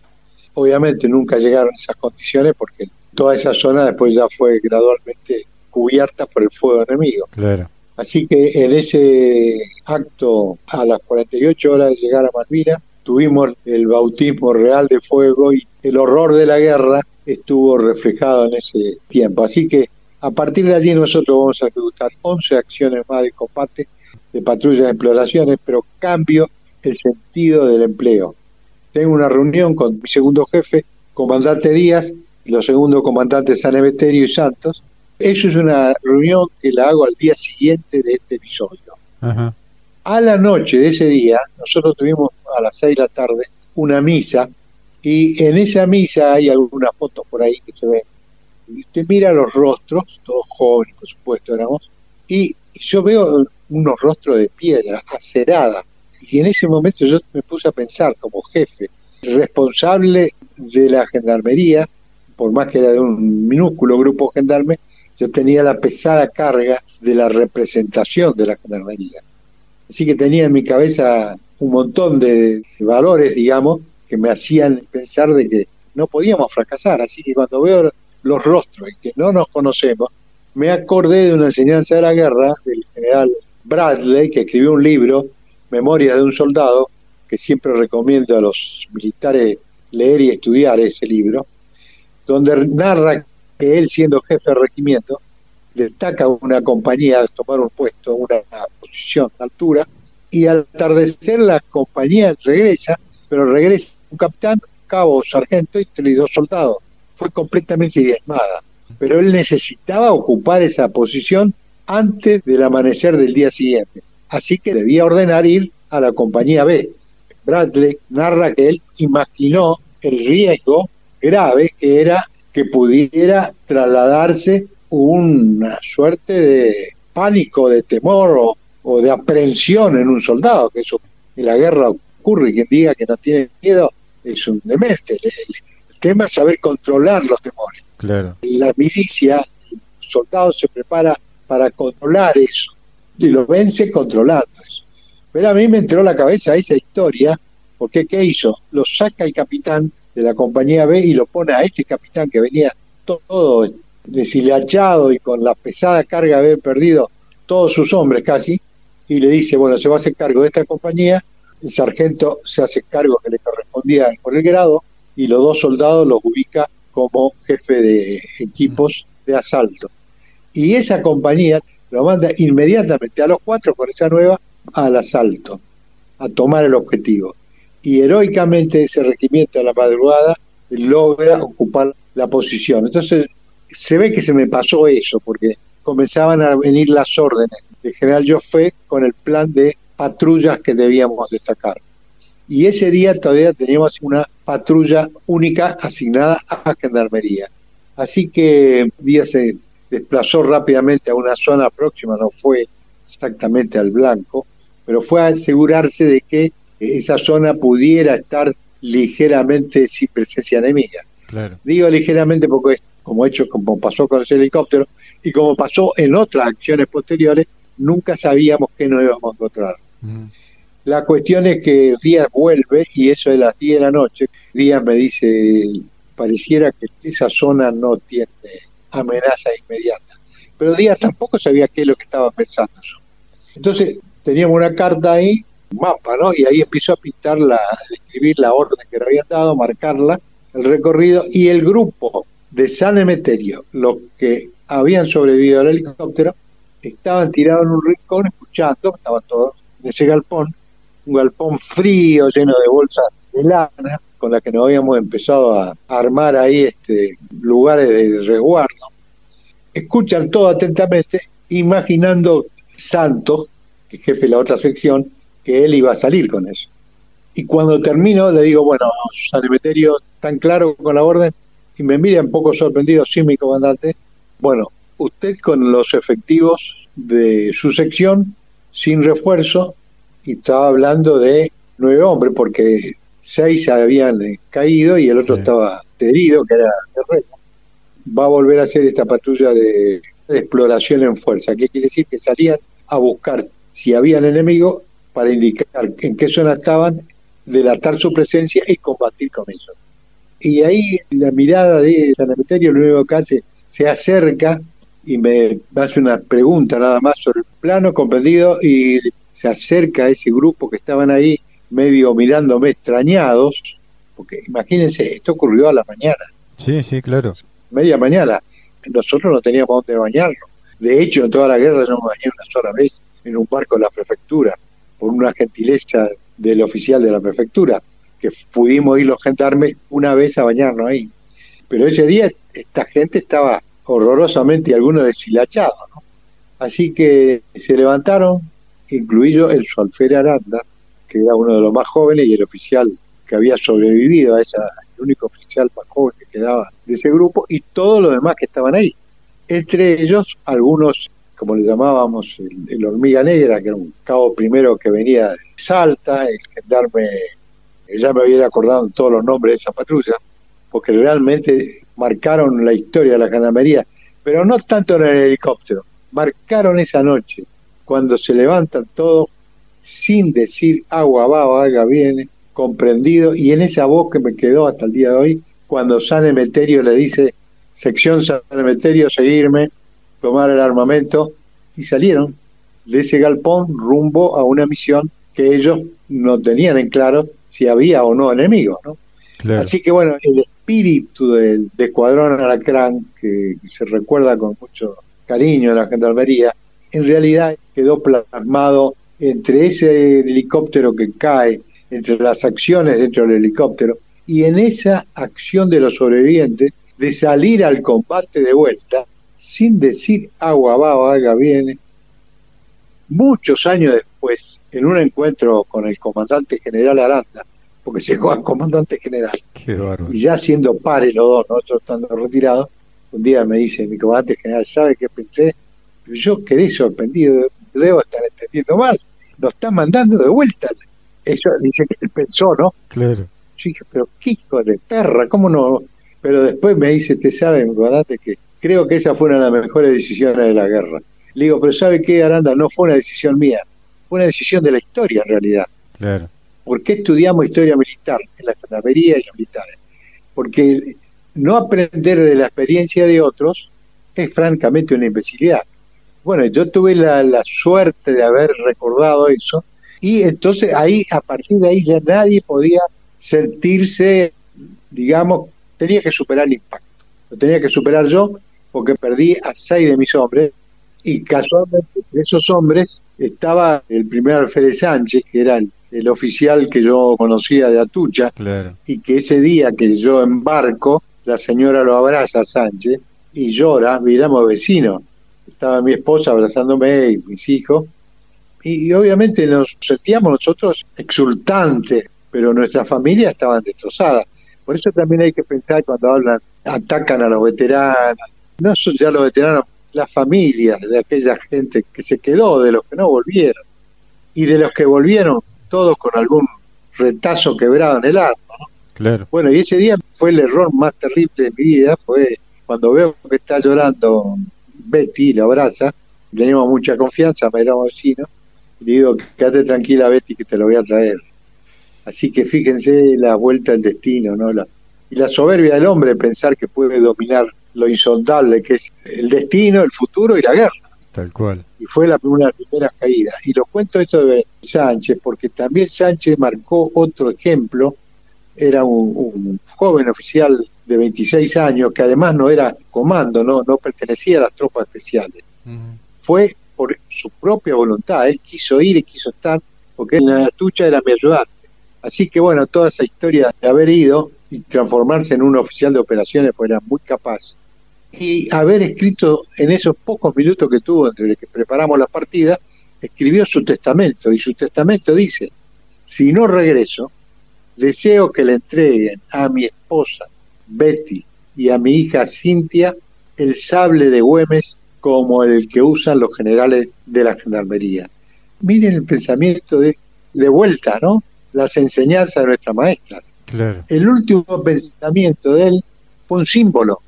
Obviamente nunca llegaron esas condiciones porque toda esa zona después ya fue gradualmente cubierta por el fuego enemigo. Claro. Así que en ese acto, a las 48 horas de llegar a Malvinas, tuvimos el bautismo real de fuego y el horror de la guerra estuvo reflejado en ese tiempo. Así que a partir de allí nosotros vamos a ejecutar 11 acciones más de combate, de patrullas de exploraciones, pero cambio el sentido del empleo. Tengo una reunión con mi segundo jefe, comandante Díaz, los segundos comandantes San Emeterio y Santos. Eso es una reunión que la hago al día siguiente de este episodio. A la noche de ese día, nosotros tuvimos a las seis de la tarde una misa, y en esa misa hay algunas fotos por ahí que se ven y usted mira los rostros, todos jóvenes, por supuesto, éramos, y yo veo unos rostros de piedra, acerada. Y en ese momento yo me puse a pensar como jefe, responsable de la gendarmería, por más que era de un minúsculo grupo gendarme, yo tenía la pesada carga de la representación de la gendarmería. Así que tenía en mi cabeza un montón de valores, digamos, que me hacían pensar de que no podíamos fracasar. Así que cuando veo los rostros y que no nos conocemos, me acordé de una enseñanza de la guerra del general Bradley, que escribió un libro, Memorias de un soldado, que siempre recomiendo a los militares leer y estudiar ese libro, donde narra que él, siendo jefe de regimiento, destaca una compañía a tomar un puesto, una posición de altura, y al atardecer la compañía regresa, pero regresa un capitán, cabo, sargento y dos soldados fue completamente diezmada. Pero él necesitaba ocupar esa posición antes del amanecer del día siguiente. Así que debía ordenar ir a la compañía B. Bradley narra que él imaginó el riesgo grave que era que pudiera trasladarse una suerte de pánico, de temor o, o de aprensión en un soldado, que eso en la guerra ocurre, y quien diga que no tiene miedo es un demente, tema es saber controlar los temores. Claro. La milicia, el soldado se prepara para controlar eso y lo vence controlando eso. Pero a mí me entró la cabeza esa historia, porque ¿qué hizo? Lo saca el capitán de la compañía B y lo pone a este capitán que venía todo deshilachado y con la pesada carga de haber perdido todos sus hombres casi, y le dice, bueno, se va a hacer cargo de esta compañía, el sargento se hace cargo que le correspondía por el grado, y los dos soldados los ubica como jefe de equipos de asalto. Y esa compañía lo manda inmediatamente a los cuatro con esa nueva al asalto, a tomar el objetivo. Y heroicamente ese regimiento a la madrugada logra ocupar la posición. Entonces se ve que se me pasó eso, porque comenzaban a venir las órdenes del general Joffé con el plan de patrullas que debíamos destacar y ese día todavía teníamos una patrulla única asignada a Gendarmería. Así que día se desplazó rápidamente a una zona próxima, no fue exactamente al blanco, pero fue a asegurarse de que esa zona pudiera estar ligeramente sin presencia enemiga. Digo ligeramente porque como hecho como pasó con el helicóptero y como pasó en otras acciones posteriores, nunca sabíamos qué nos íbamos a encontrar. Mm. La cuestión es que Díaz vuelve y eso es las 10 de la noche. Díaz me dice, pareciera que esa zona no tiene amenaza inmediata. Pero Díaz tampoco sabía qué es lo que estaba pensando. Entonces teníamos una carta ahí, mapa, ¿no? Y ahí empezó a pintar, la, a escribir la orden que le habían dado, marcarla, el recorrido y el grupo de San Emeterio, los que habían sobrevivido al helicóptero, estaban tirados en un rincón escuchando, estaban todos en ese galpón, un galpón frío lleno de bolsas de lana con las que nos habíamos empezado a armar ahí este lugares de resguardo. Escuchan todo atentamente, imaginando Santos, que jefe de la otra sección, que él iba a salir con eso. Y cuando termino le digo, bueno, San Emeterio, tan claro con la orden, y me mira un poco sorprendido, sí, mi comandante, bueno, usted con los efectivos de su sección, sin refuerzo, y estaba hablando de nueve hombres, porque seis habían eh, caído y el otro estaba herido, que era Guerrero. Va a volver a hacer esta patrulla de, exploración en fuerza. ¿Qué quiere decir? Que salían a buscar si habían enemigo para indicar en qué zona estaban, delatar su presencia y combatir con ellos. Y ahí la mirada de San Emeterio, lo único que hace, se acerca y me hace una pregunta nada más sobre el plano comprendido y se acerca a ese grupo que estaban ahí medio mirándome extrañados, porque imagínense, esto ocurrió a la mañana. Sí, sí, claro. Media mañana. Nosotros no teníamos dónde bañarnos. De hecho, en toda la guerra yo me bañé una sola vez en un barco de la prefectura, una gentileza del oficial de la prefectura, que pudimos ir los gendarmes una vez a bañarnos ahí. Pero ese día esta gente estaba horrorosamente, algunos deshilachados, ¿no? Así que se levantaron, incluido el Solfere Aranda, que era uno de los más jóvenes y el oficial que había sobrevivido a esa, el único oficial más joven que quedaba de ese grupo, y todos los demás que estaban ahí. Entre ellos, algunos, como le llamábamos, el, hormiga negra, que era un cabo primero que venía de Salta, el gendarme, ya me había acordado todos los nombres de esa patrulla, porque realmente marcaron la historia de la gendarmería, pero no tanto en el helicóptero, marcaron esa noche, cuando se levantan todos sin decir agua va o agua viene, comprendido, y en esa voz que me quedó hasta el día de hoy, cuando San Emeterio le dice, sección San Emeterio, seguirme, tomar el armamento, y salieron de ese galpón rumbo a una misión que ellos no tenían en claro si había o no enemigos, ¿no? Así que bueno, el espíritu del de Escuadrón Alacrán, que se recuerda con mucho cariño en la gendarmería, en realidad quedó plasmado entre ese helicóptero que cae, entre las acciones dentro del helicóptero, y en esa acción de los sobrevivientes de salir al combate de vuelta sin decir agua va o agua viene. Muchos años después, en un encuentro con el comandante general Aranda, porque llegó al comandante general, y ya siendo pares los dos, nosotros estando retirados, un día me dice mi comandante general, ¿sabe qué pensé? Yo quedé sorprendido, debo estar entendiendo mal, lo están mandando de vuelta. Eso dice que él pensó, ¿no? Claro. Yo dije, pero qué hijo de perra, ¿cómo no? Pero después me dice, ¿te sabe, mi comandante, que creo que esa fue una de las mejores decisiones de la guerra? Le digo, pero ¿sabe qué, Aranda? No fue una decisión mía, fue una decisión de la historia en realidad. Claro. ¿Por qué estudiamos historia militar en la gendarmería y los militares? Porque no aprender de la experiencia de otros es francamente una imbecilidad. Bueno, yo tuve la, suerte de haber recordado eso y entonces ahí, a partir de ahí ya nadie podía sentirse, digamos, tenía que superar el impacto. Lo tenía que superar yo porque perdí a seis de mis hombres y casualmente entre esos hombres estaba el primer alférez Sánchez, que era el, oficial que yo conocía de Atucha, y que ese día que yo embarco, la señora lo abraza a Sánchez y llora, miramos vecinos. Estaba mi esposa abrazándome y mis hijos. Y, obviamente nos sentíamos nosotros exultantes, pero nuestras familias estaban destrozadas. Por eso también hay que pensar cuando hablan, atacan a los veteranos, no son ya los veteranos, las familias de aquella gente que se quedó, de los que no volvieron, y de los que volvieron, todos con algún retazo quebrado en el alma. Bueno, y ese día fue el error más terrible de mi vida, fue cuando veo que está llorando Betty, la abraza, teníamos mucha confianza, me éramos vecinos, y le digo, quédate tranquila Betty que te lo voy a traer. Así que fíjense la vuelta al destino, ¿no? La, y la soberbia del hombre pensar que puede dominar lo insondable que es el destino, el futuro y la guerra. Tal cual. Y fue la, una de las primeras caídas. Y lo cuento esto de Sánchez, porque también Sánchez marcó otro ejemplo era un, joven oficial de 26 años que además no era comando, no, no pertenecía a las tropas especiales. Fue por su propia voluntad, él quiso ir y quiso estar, porque en la tucha era mi ayudante. Así que bueno, toda esa historia de haber ido y transformarse en un oficial de operaciones, pues era muy capaz. Y haber escrito en esos pocos minutos que tuvo entre que preparamos la partida, escribió su testamento y su testamento dice, si no regreso, Deseo que le entreguen a mi esposa Betty y a mi hija Cintia el sable de Güemes como el que usan los generales de la gendarmería. Miren el pensamiento de, de vuelta, ¿no? Las enseñanzas de nuestras maestras. El último pensamiento de él fue un símbolo,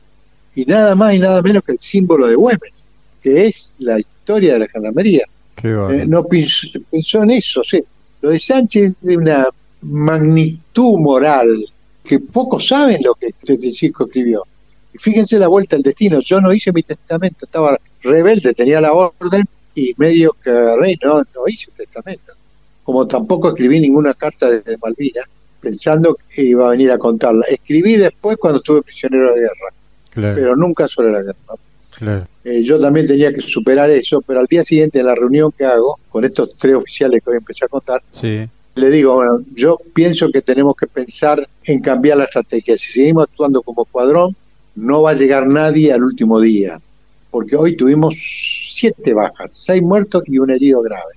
y nada más y nada menos que el símbolo de Güemes, que es la historia de la gendarmería. Eh, no pensó, en eso, sí. Lo de Sánchez de una magnitud moral que pocos saben lo que este chico escribió. Y fíjense la vuelta al destino. Yo no hice mi testamento, estaba rebelde, tenía la orden y medio que rey no, no hice testamento. como tampoco escribí ninguna carta desde Malvinas, pensando que iba a venir a contarla. Escribí después cuando estuve prisionero de guerra, pero nunca sobre la guerra. Eh, yo también tenía que superar eso, pero al día siguiente en la reunión que hago con estos tres oficiales que hoy empecé a contar, le digo, bueno, yo pienso que tenemos que pensar en cambiar la estrategia. Si seguimos actuando como escuadrón, no va a llegar nadie al último día, porque hoy tuvimos siete bajas, seis muertos y un herido grave.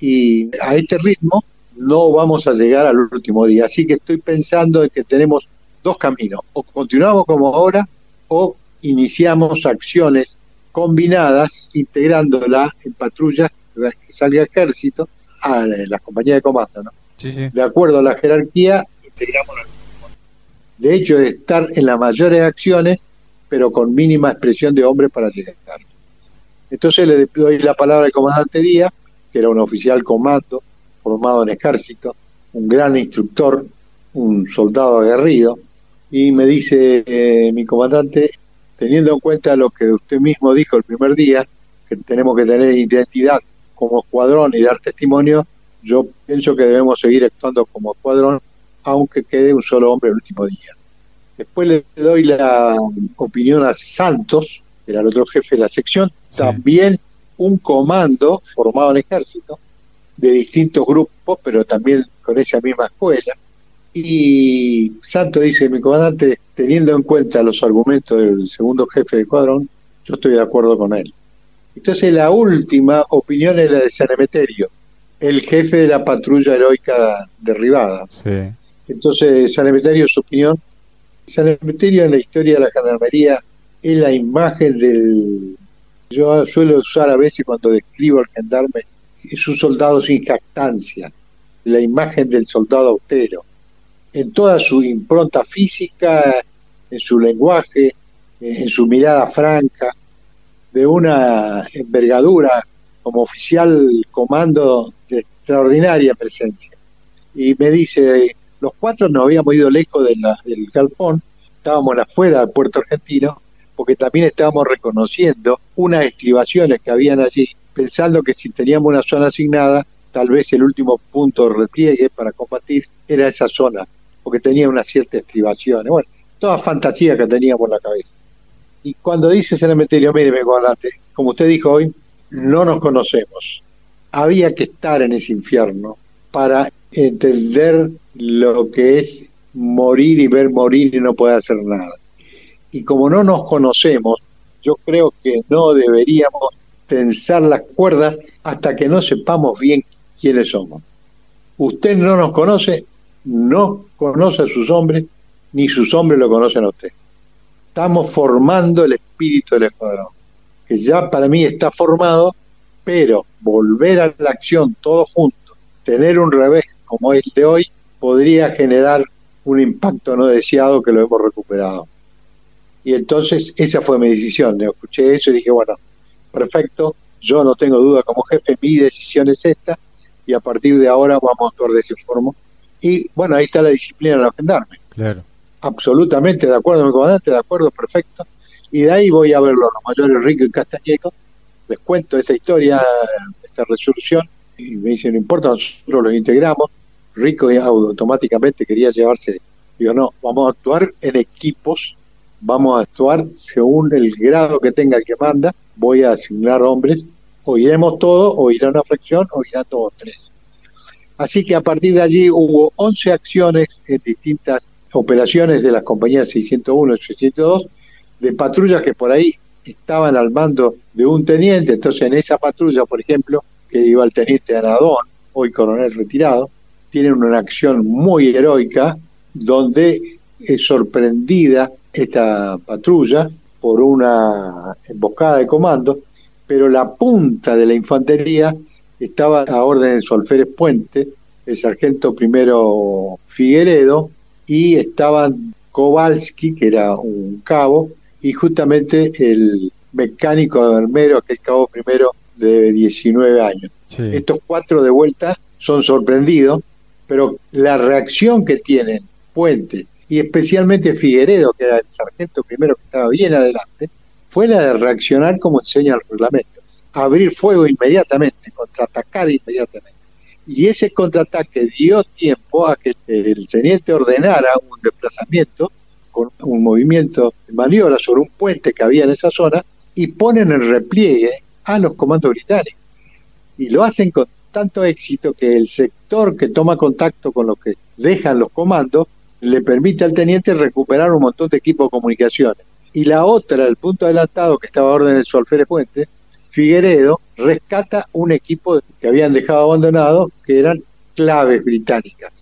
Y a este ritmo no vamos a llegar al último día. Así que estoy pensando en que tenemos dos caminos. O continuamos como ahora o iniciamos acciones combinadas, integrándola en patrullas que salga ejército a las compañías de comando. ¿no? De acuerdo a la jerarquía, integramos De hecho, estar en las mayores acciones, pero con mínima expresión de hombres para llegar. Entonces le doy la palabra al comandante Díaz, que era un oficial comando, formado en ejército, un gran instructor, un soldado aguerrido, y me dice eh, mi comandante, teniendo en cuenta lo que usted mismo dijo el primer día, que tenemos que tener identidad como escuadrón y dar testimonio, yo pienso que debemos seguir actuando como escuadrón, aunque quede un solo hombre el último día. Después le doy la opinión a Santos, que era el otro jefe de la sección, también un comando formado en ejército, de distintos grupos, pero también con esa misma escuela. Y Santo dice, mi comandante, teniendo en cuenta los argumentos del segundo jefe de escuadrón, yo estoy de acuerdo con él. Entonces la última opinión es la de San Emeterio, el jefe de la patrulla heroica derribada. Entonces San Emeterio, su opinión, San Emeterio en la historia de la gendarmería es la imagen del... Yo suelo usar a veces cuando describo al gendarme es un soldado sin jactancia, la imagen del soldado austero, en toda su impronta física, en su lenguaje, en su mirada franca, de una envergadura como oficial comando de extraordinaria presencia. Y me dice, los cuatro nos habíamos ido lejos de del galpón, estábamos afuera del puerto argentino, porque también estábamos reconociendo unas estribaciones que habían allí pensando que si teníamos una zona asignada, tal vez el último punto de repliegue para combatir era esa zona, porque tenía una cierta estribación. Bueno, toda fantasía que teníamos en la cabeza. Y cuando dice mire, me guardate, como usted dijo hoy, no nos conocemos. Había que estar en ese infierno para entender lo que es morir y ver morir y no poder hacer nada. Y como no nos conocemos, yo creo que no deberíamos tensar las cuerdas hasta que no sepamos bien quiénes somos. Usted no nos conoce, no conoce a sus hombres, ni sus hombres lo conocen a usted. Estamos formando el espíritu del escuadrón, que ya para mí está formado, pero volver a la acción todos juntos, tener un revés como el de hoy, podría generar un impacto no deseado que lo hemos recuperado. Y entonces esa fue mi decisión. Yo escuché eso y dije, bueno, perfecto, yo no tengo duda como jefe, mi decisión es esta y a partir de ahora vamos a actuar de ese forma. Y bueno, ahí está la disciplina de los gendarmes. Claro. Absolutamente de acuerdo, mi comandante, de acuerdo, perfecto. Y de ahí voy a verlo a los mayores Rico y Castañeco, les cuento esa historia, esta resolución, y me dicen, no importa, nosotros los integramos. Rico automáticamente quería llevarse, digo, no, vamos a actuar en equipos, vamos a actuar según el grado que tenga el que manda, voy a asignar hombres, o iremos todos, o irá una fracción, o irán todos tres. Así que a partir de allí hubo 11 acciones en distintas operaciones de las compañías 601 y 602, de patrullas que por ahí estaban al mando de un teniente, entonces en esa patrulla, por ejemplo, que iba el teniente Anadón, hoy coronel retirado, tienen una acción muy heroica donde es sorprendida esta patrulla por una emboscada de comando, pero la punta de la infantería estaba a orden de su alférez Puente, el sargento primero Figueredo, y estaban Kowalski, que era un cabo, y justamente el mecánico armero, que es cabo primero de 19 años. Estos cuatro de vuelta son sorprendidos, pero la reacción que tienen Puente, y especialmente Figueredo, que era el sargento primero que estaba bien adelante, fue la de reaccionar como enseña el reglamento, abrir fuego inmediatamente, contraatacar inmediatamente. Y ese contraataque dio tiempo a que el teniente ordenara un desplazamiento con un movimiento de maniobra sobre un puente que había en esa zona y ponen en repliegue a los comandos británicos. Y lo hacen con tanto éxito que el sector que toma contacto con los que dejan los comandos le permite al teniente recuperar un montón de equipos de comunicaciones. Y la otra, el punto adelantado que estaba a orden de su alférez Puente, Figueredo, rescata un equipo que habían dejado abandonado, que eran claves británicas.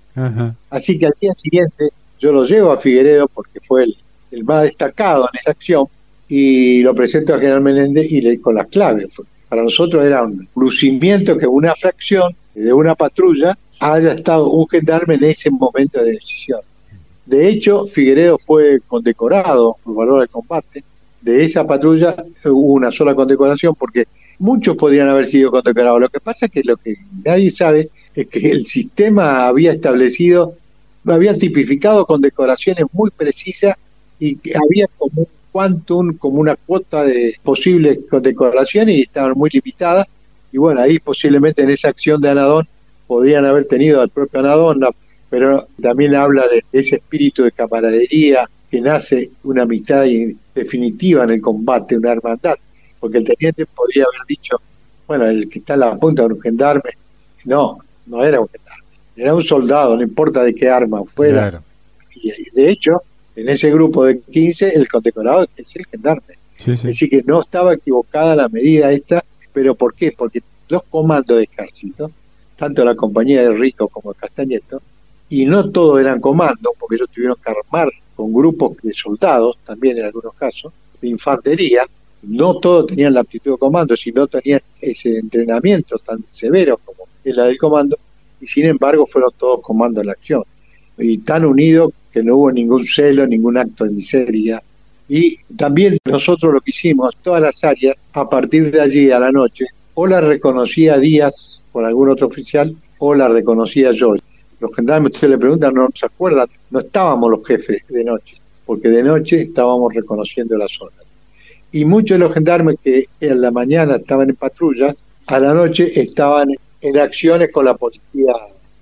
Así que al día siguiente yo lo llevo a Figueredo porque fue el, más destacado en esa acción y lo presento a General Menéndez y le, con las claves. Para nosotros era un lucimiento que una fracción de una patrulla haya estado un gendarme en ese momento de decisión. De hecho, Figueredo fue condecorado por valor del combate. De esa patrulla hubo una sola condecoración porque muchos podrían haber sido condecorados. Lo que pasa es que lo que nadie sabe es que el sistema había establecido habían tipificado con decoraciones muy precisas y había como un quantum, como una cuota de posibles condecoraciones y estaban muy limitadas. Y bueno, ahí posiblemente en esa acción de Anadón podrían haber tenido al propio Anadón, pero también habla de ese espíritu de camaradería que nace una amistad definitiva en el combate, una hermandad, porque el teniente podría haber dicho, bueno, el que está en la punta de un gendarme, no, no era un gendarme era un soldado, no importa de qué arma fuera. Y de hecho, en ese grupo de 15, el condecorado es el gendarme. Así que no estaba equivocada la medida esta, pero ¿por qué? Porque los comandos de ejército, tanto la compañía de Rico como el Castañeto, y no todos eran comandos, porque ellos tuvieron que armar con grupos de soldados, también en algunos casos, de infantería, no todos tenían la aptitud de comando, sino tenían ese entrenamiento tan severo como es la del comando, y sin embargo fueron todos comandos de la acción. Y tan unidos que no hubo ningún celo, ningún acto de miseria. Y también nosotros lo que hicimos, todas las áreas, a partir de allí a la noche, o la reconocía Díaz por algún otro oficial, o la reconocía yo. Los gendarmes, usted le preguntan, no se acuerdan, no estábamos los jefes de noche, porque de noche estábamos reconociendo la zona. Y muchos de los gendarmes que en la mañana estaban en patrullas, a la noche estaban en acciones con la policía,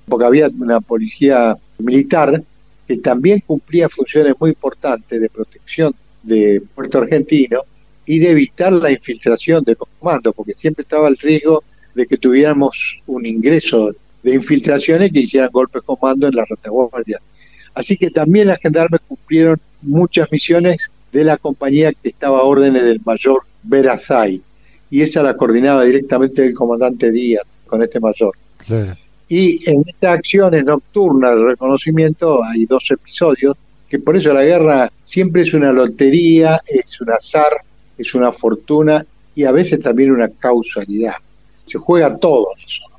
porque había una policía militar que también cumplía funciones muy importantes de protección de Puerto Argentino y de evitar la infiltración de comandos, porque siempre estaba el riesgo de que tuviéramos un ingreso de infiltraciones que hicieran golpes comando en la retaguardia. Así que también las gendarmes cumplieron muchas misiones de la compañía que estaba a órdenes del mayor Verazay, y esa la coordinaba directamente el comandante Díaz con este mayor. Y en esas acciones nocturnas de reconocimiento hay dos episodios, que por eso la guerra siempre es una lotería, es un azar, es una fortuna y a veces también una causalidad. Se juega todo en eso.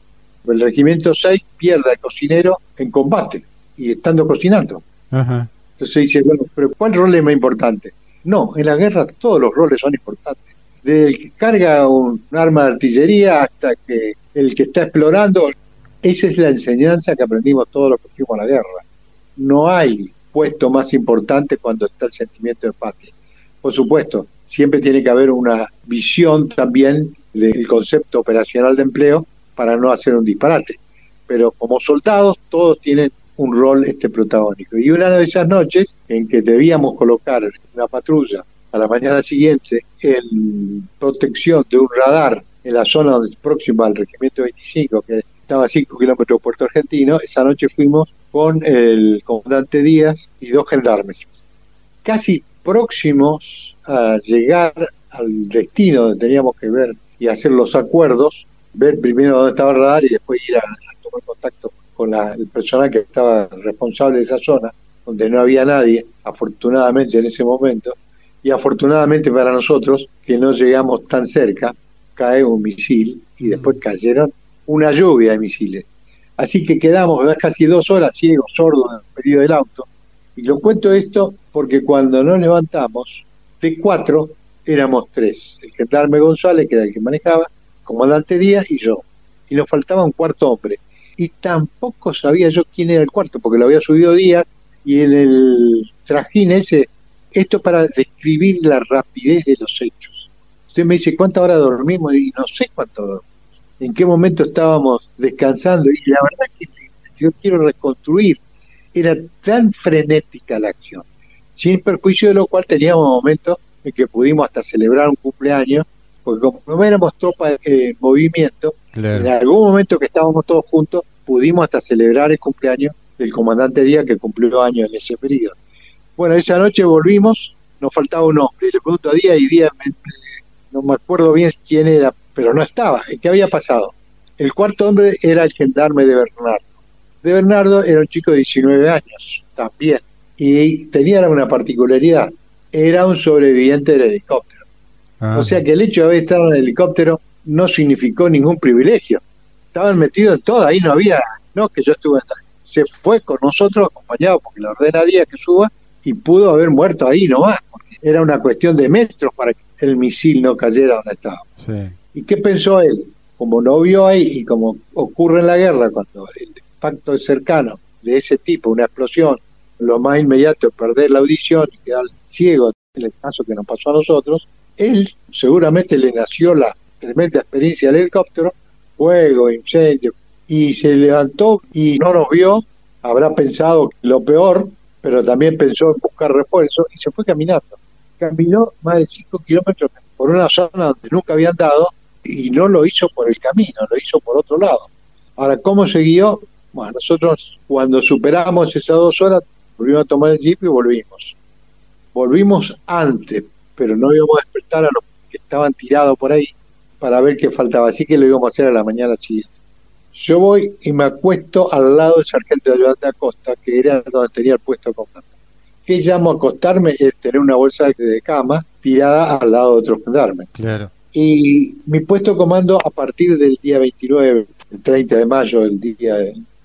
El regimiento 6 pierde al cocinero en combate y estando cocinando. Entonces dice, bueno, pero ¿cuál rol es más importante? No, en la guerra todos los roles son importantes del que carga un, arma de artillería hasta que el que está explorando. Esa es la enseñanza que aprendimos todos los que fuimos a la guerra. No hay puesto más importante cuando está el sentimiento de patria. Por supuesto, siempre tiene que haber una visión también del concepto operacional de empleo para no hacer un disparate. Pero como soldados todos tienen un rol este protagónico. Y una de esas noches en que debíamos colocar una patrulla a la mañana siguiente en protección de un radar en la zona próxima al Regimiento 25, que estaba a 5 kilómetros de Puerto Argentino, esa noche fuimos con el comandante Díaz y dos gendarmes. Casi próximos a llegar al destino donde teníamos que ver y hacer los acuerdos, ver primero dónde estaba el radar y después ir a, tomar contacto con el personal que estaba responsable de esa zona, donde no había nadie, afortunadamente en ese momento, y afortunadamente para nosotros, que no llegamos tan cerca, cae un misil y después cayeron una lluvia de misiles. Así que quedamos casi dos horas ciegos, sordos, en el pedido del auto. Y lo cuento esto porque cuando nos levantamos, de cuatro éramos tres. El gendarme González, que era el que manejaba, comandante Díaz y yo. Y nos faltaba un cuarto hombre. Y tampoco sabía yo quién era el cuarto, porque lo había subido Díaz y en el trajín ese esto para describir la rapidez de los hechos. Usted me dice, ¿cuántas horas dormimos? Y no sé cuánto dormimos. en qué momento estábamos descansando. Y la verdad que yo quiero reconstruir, era tan frenética la acción, sin perjuicio de lo cual teníamos momentos en que pudimos hasta celebrar un cumpleaños, porque como no éramos tropa de movimiento, en algún momento que estábamos todos juntos, pudimos hasta celebrar el cumpleaños del comandante Díaz que cumplió años en ese periodo. Bueno, esa noche volvimos, nos faltaba un hombre, le pregunto a Díaz y Díaz no me acuerdo bien quién era, pero no estaba. ¿Qué había pasado? El cuarto hombre era el gendarme de Bernardo. De Bernardo era un chico de 19 años, también, y tenía una particularidad, era un sobreviviente del helicóptero. Ah. O sea que el hecho de haber estado en el helicóptero no significó ningún privilegio. Estaban metidos en todo, ahí no había, no que yo estuve, se fue con nosotros acompañado porque le ordena a Díaz que suba y pudo haber muerto ahí nomás, porque era una cuestión de metros para que el misil no cayera donde estaba. ¿Y qué pensó él? Como no vio ahí y como ocurre en la guerra, cuando el impacto es cercano de ese tipo, una explosión, lo más inmediato es perder la audición y quedar ciego, en el caso que nos pasó a nosotros, él seguramente le nació la tremenda experiencia del helicóptero, fuego, incendio, y se levantó y no nos vio, habrá pensado lo peor, pero también pensó en buscar refuerzo y se fue caminando caminó más de 5 kilómetros por una zona donde nunca había andado y no lo hizo por el camino, lo hizo por otro lado. Ahora, ¿cómo siguió? Bueno, nosotros cuando superamos esas dos horas, volvimos a tomar el jeep y volvimos. Volvimos antes, pero no íbamos a despertar a los que estaban tirados por ahí para ver qué faltaba, así que lo íbamos a hacer a la mañana siguiente. Yo voy y me acuesto al lado del sargento de de Acosta, que era donde tenía el puesto comandante. ¿Qué llamo a acostarme? Es tener una bolsa de cama tirada al lado de otro gendarme. Claro. Y mi puesto de comando a partir del día 29, el 30 de mayo, el día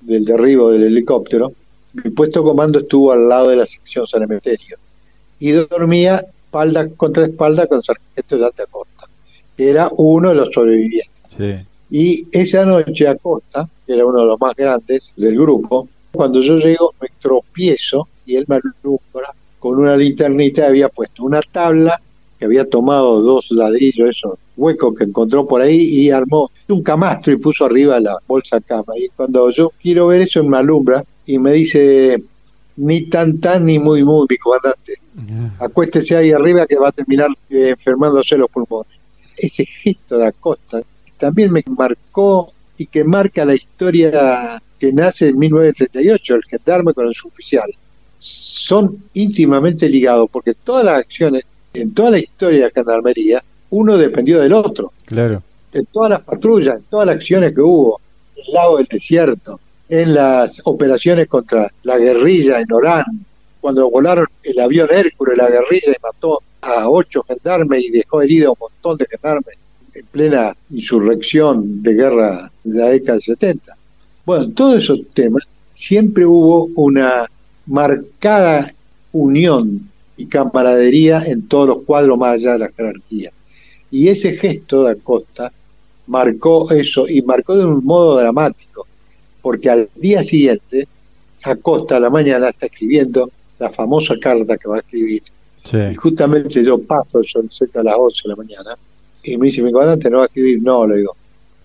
del derribo del helicóptero, mi puesto de comando estuvo al lado de la sección San Emeterio y dormía espalda contra espalda con sargento de alta costa. Era uno de los sobrevivientes. Sí. Y esa noche Acosta, que era uno de los más grandes del grupo, cuando yo llego me tropiezo y él me alumbra con una linternita había puesto una tabla que había tomado dos ladrillos, esos huecos que encontró por ahí y armó un camastro y puso arriba la bolsa cama. Y cuando yo quiero ver eso, me alumbra y me dice, ni tan tan ni muy muy, mi comandante. Acuéstese ahí arriba que va a terminar eh, enfermándose los pulmones. Ese gesto de Acosta también me marcó y que marca la historia que nace en 1938, el gendarme con el suboficial son íntimamente ligados, porque todas las acciones, en toda la historia de la gendarmería, uno dependió del otro. Claro. En todas las patrullas, en todas las acciones que hubo, en el lago del desierto, en las operaciones contra la guerrilla en Orán, cuando volaron el avión Hércules, la guerrilla y mató a ocho gendarmes y dejó herido a un montón de gendarmes en plena insurrección de guerra de la década del 70. Bueno, en todos esos temas siempre hubo una marcada unión y camaradería en todos los cuadros más allá de la jerarquía. Y ese gesto de Acosta marcó eso y marcó de un modo dramático, porque al día siguiente Acosta a la mañana está escribiendo la famosa carta que va a escribir. Y justamente yo paso, son cerca a las 11 de la mañana, y me dice, mi comandante no va a escribir, no, le digo,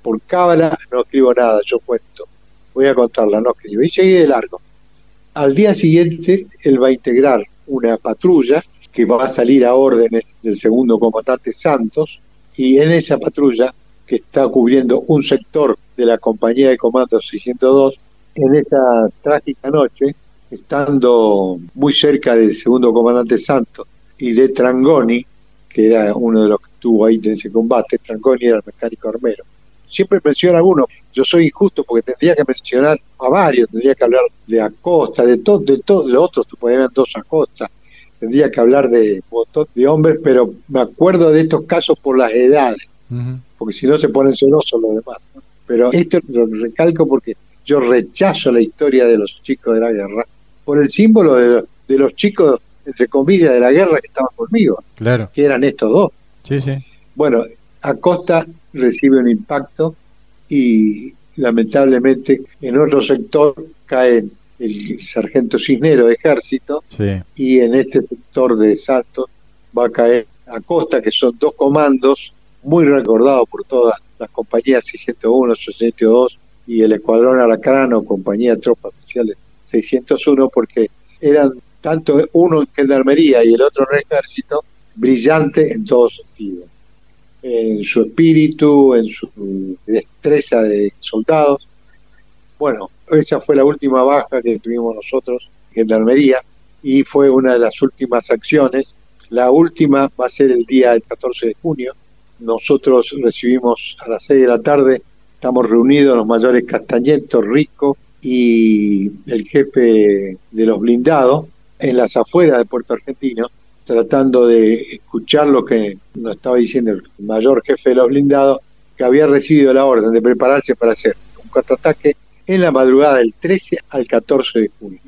por cábala no escribo nada, yo cuento, voy a contarla, no escribo. Y seguí de largo. Al día siguiente, él va a integrar una patrulla que va a salir a órdenes del segundo comandante Santos, y en esa patrulla, que está cubriendo un sector de la compañía de comando 602, en esa trágica noche, estando muy cerca del segundo comandante Santos y de Trangoni, que era uno de los que estuvo ahí en ese combate, Trangoni era el mecánico armero, siempre menciona a uno. Yo soy injusto porque tendría que mencionar a varios, tendría que hablar de Acosta, de todo, de todos los otros, haber dos Acosta, tendría que hablar de un montón de hombres, pero me acuerdo de estos casos por las edades, porque si no se ponen celosos los demás. Pero esto lo recalco porque yo rechazo la historia de los chicos de la guerra por el símbolo de, de los chicos, entre comillas, de la guerra que estaban conmigo, claro. que eran estos dos. Sí, sí. Bueno, Acosta recibe un impacto y lamentablemente en otro sector cae el sargento Cisnero de ejército y en este sector de Santos va a caer Acosta, que son dos comandos muy recordados por toda las compañías 601, 602 y el Escuadrón Alacrán compañía de tropas especiales 601 porque eran tanto uno en gendarmería y el otro en el ejército brillante en todo sentido en su espíritu, en su destreza de soldados. Bueno, esa fue la última baja que tuvimos nosotros en Gendarmería y fue una de las últimas acciones. La última va a ser el día del 14 de junio. Nosotros recibimos a las 6 de la tarde, estamos reunidos los mayores Castañeto, Rico y el jefe de los blindados en las afueras de Puerto Argentino tratando de escuchar lo que nos estaba diciendo el mayor jefe de los blindados, que había recibido la orden de prepararse para hacer un contraataque en la madrugada del 13 al 14 de junio.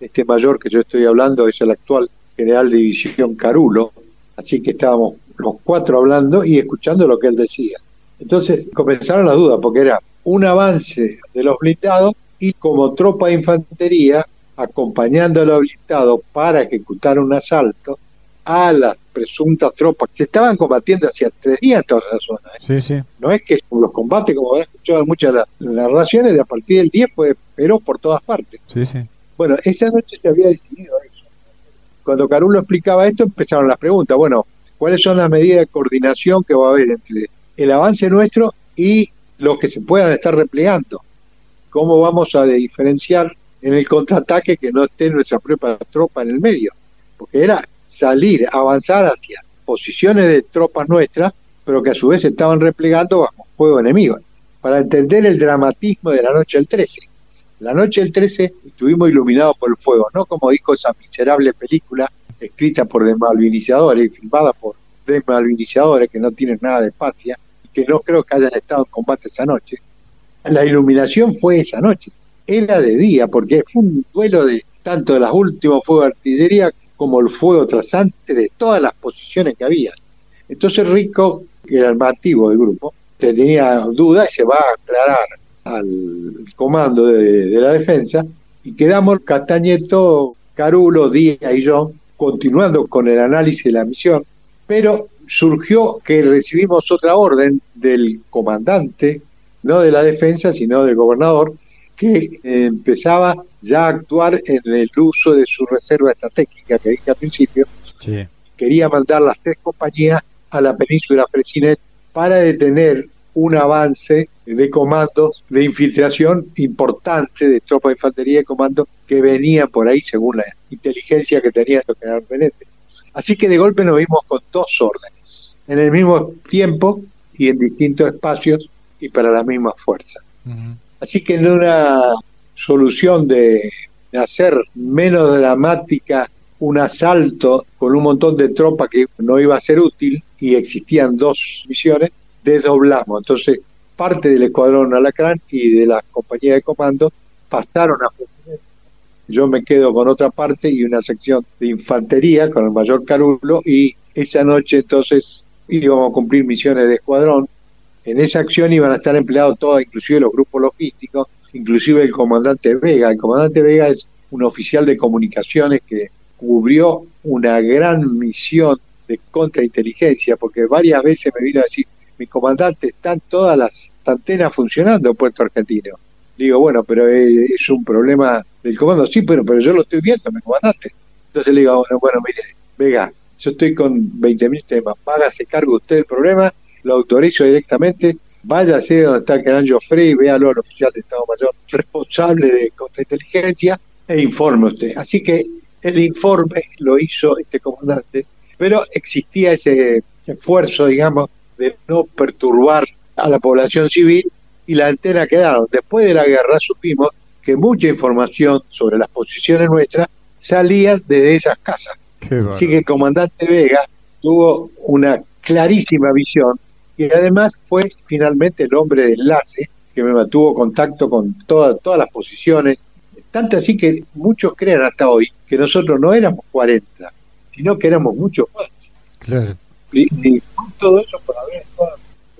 Este mayor que yo estoy hablando es el actual general de división Carulo, así que estábamos los cuatro hablando y escuchando lo que él decía. Entonces comenzaron las dudas, porque era un avance de los blindados y como tropa de infantería acompañando al habilitado para ejecutar un asalto a las presuntas tropas. Se estaban combatiendo hacía tres días en toda esa zona. ¿eh? No es que los combates, como han escuchado en muchas las narraciones, de a partir del 10 fue pero por todas partes. Bueno, esa noche se había decidido eso. Cuando Carulo explicaba esto, empezaron las preguntas. Bueno, ¿cuáles son las medidas de coordinación que va a haber entre el avance nuestro y los que se puedan estar replegando? ¿Cómo vamos a diferenciar en el contraataque que no esté nuestra propia tropa en el medio, porque era salir, avanzar hacia posiciones de tropas nuestras, pero que a su vez estaban replegando bajo fuego enemigo, para entender el dramatismo de la noche del 13. La noche del 13 estuvimos iluminados por el fuego, no como dijo esa miserable película escrita por desmalvinizadores y filmada por desmalvinizadores que no tienen nada de patria que no creo que hayan estado en combate esa noche. La iluminación fue esa noche era de día, porque fue un duelo de tanto de los últimos fuegos de artillería como el fuego trasante de todas las posiciones que había. Entonces Rico, que era el más activo del grupo, tenía duda y se va a aclarar al comando de, la defensa y quedamos Castañeto, Carulo, Díaz y yo continuando con el análisis de la misión, pero surgió que recibimos otra orden del comandante, no de la defensa, sino del gobernador, que empezaba ya a actuar en el uso de su reserva estratégica que dije al principio. Quería mandar las tres compañías a la península Fresinet para detener un avance de comandos de infiltración importante de tropas de infantería y comandos que venían por ahí según la inteligencia que tenía el general Benete. Así que de golpe nos vimos con dos órdenes, en el mismo tiempo y en distintos espacios y para la misma fuerza. Así que en una solución de hacer menos dramática un asalto con un montón de tropas que no iba a ser útil y existían dos misiones, desdoblamos. Entonces, parte del escuadrón Alacrán y de la compañía de comando pasaron a yo me quedo con otra parte y una sección de infantería con el mayor Carulo y esa noche entonces íbamos a cumplir misiones de escuadrón en esa acción iban a estar empleados todos, inclusive los grupos logísticos, inclusive el comandante Vega. El comandante Vega es un oficial de comunicaciones que cubrió una gran misión de contrainteligencia, porque varias veces me vino a decir, mi comandante, están todas las antenas funcionando en Puerto Argentino. Digo, bueno, pero es un problema del comando. Sí, pero, pero yo lo estoy viendo, mi comandante. Entonces le digo, bueno, bueno mire, Vega, yo estoy con 20.000 temas, págase cargo usted del problema lo autorizo directamente, váyase donde está el canal Joffrey, véalo al oficial de Estado Mayor responsable de contrainteligencia e informe usted. Así que el informe lo hizo este comandante, pero existía ese esfuerzo, digamos, de no perturbar a la población civil y la antena quedaron. Después de la guerra supimos que mucha información sobre las posiciones nuestras salía de esas casas. Así que el comandante Vega tuvo una clarísima visión y además fue finalmente el hombre de enlace que me mantuvo contacto con todas las posiciones, tanto así que muchos creen hasta hoy que nosotros no éramos 40, sino que éramos muchos más. Claro. Y, todo eso por haber estado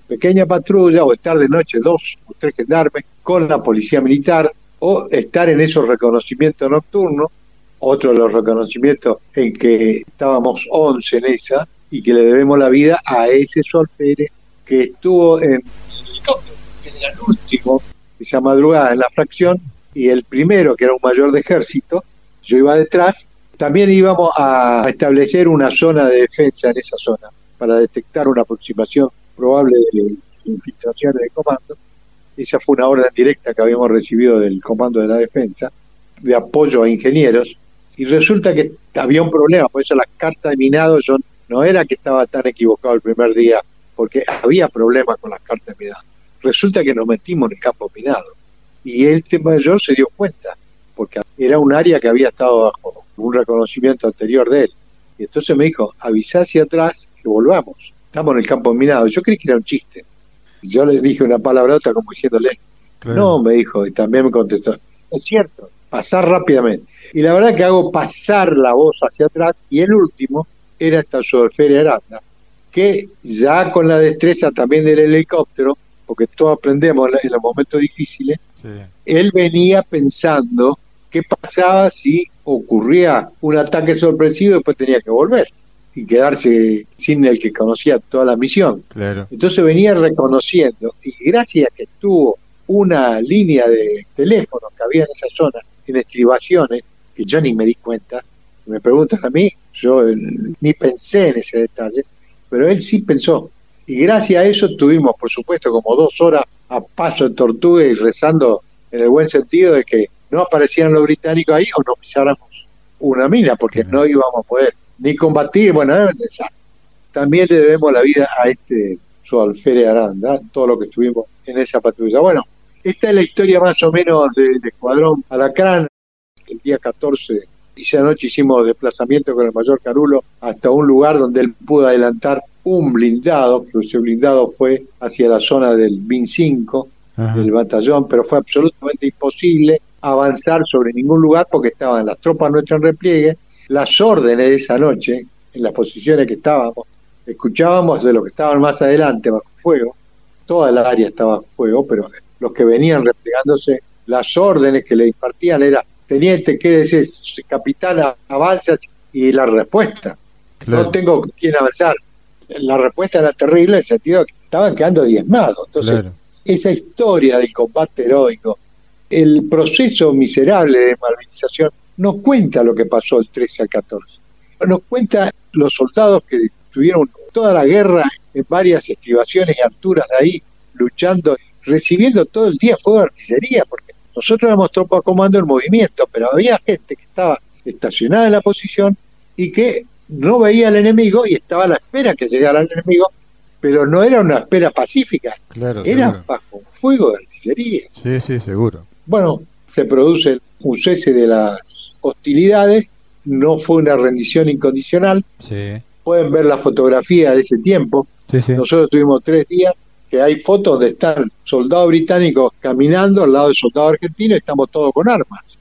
pequeña patrulla o estar de noche dos o tres gendarmes con la policía militar o estar en esos reconocimientos nocturnos, otro de los reconocimientos en que estábamos 11 en esa y que le debemos la vida a ese solfere que estuvo en el último, esa madrugada en la fracción, y el primero, que era un mayor de ejército, yo iba detrás, también íbamos a establecer una zona de defensa en esa zona para detectar una aproximación probable de infiltraciones de comando. Esa fue una orden directa que habíamos recibido del Comando de la Defensa, de apoyo a ingenieros, y resulta que había un problema, por eso las cartas de minado, yo no era que estaba tan equivocado el primer día, porque había problemas con las cartas de minado. Resulta que nos metimos en el campo minado, y el tema mayor se dio cuenta, porque era un área que había estado bajo un reconocimiento anterior de él. Y entonces me dijo, avisá hacia atrás que volvamos. Estamos en el campo minado. Yo creí que era un chiste. Yo les dije una palabrota como diciéndole, no, me dijo, y también me contestó, es cierto, pasar rápidamente. Y la verdad que hago pasar la voz hacia atrás y el último era esta Feria Aranda, que ya con la destreza también del helicóptero, porque todos aprendemos en los momentos difíciles, él venía pensando qué pasaba si ocurría un ataque sorpresivo y después tenía que volver y quedarse sin el que conocía toda la misión. Claro. Entonces venía reconociendo y gracias a que tuvo una línea de teléfono que había en esa zona, en estribaciones, que yo ni me di cuenta, me preguntan a mí, yo eh, ni pensé en ese detalle, pero él sí pensó. Y gracias a eso tuvimos, por supuesto, como dos horas a paso de tortuga y rezando en el buen sentido de que no aparecían los británicos ahí o no pisáramos una mina, porque no íbamos a poder ni combatir, bueno, también le debemos la vida a este su alférez Aranda, todo lo que estuvimos en esa patrulla. Bueno, esta es la historia más o menos del Escuadrón Alacrán. El día 14 y esa noche hicimos desplazamiento con el mayor Carulo hasta un lugar donde él pudo adelantar un blindado, que ese blindado fue hacia la zona del BIN 5, del batallón, pero fue absolutamente imposible avanzar sobre ningún lugar porque estaban las tropas nuestras en repliegue, las órdenes de esa noche, en las posiciones que estábamos, escuchábamos de los que estaban más adelante bajo fuego, toda la área estaba bajo fuego, pero los que venían replegándose, las órdenes que le impartían era, teniente, quédese, capitán, avanza, y la respuesta, no tengo quién avanzar. La respuesta era terrible en el sentido de que estaban quedando diezmados. Entonces, esa historia del combate heroico, el proceso miserable de malvinización no cuenta lo que pasó el 13 al 14. Nos cuenta los soldados que tuvieron toda la guerra en varias estribaciones y alturas de ahí, luchando, recibiendo todo el día fuego de artillería, porque nosotros éramos tropa comando en movimiento, pero había gente que estaba estacionada en la posición y que no veía al enemigo y estaba a la espera que llegara el enemigo, pero no era una espera pacífica, era bajo fuego de artillería. Sí, sí, seguro. Bueno, se produce un cese de las hostilidades, no fue una rendición incondicional. Pueden ver la fotografía de ese tiempo. Nosotros tuvimos tres días que hay fotos donde están soldados británicos caminando al lado de soldados argentinos y estamos todos con armas.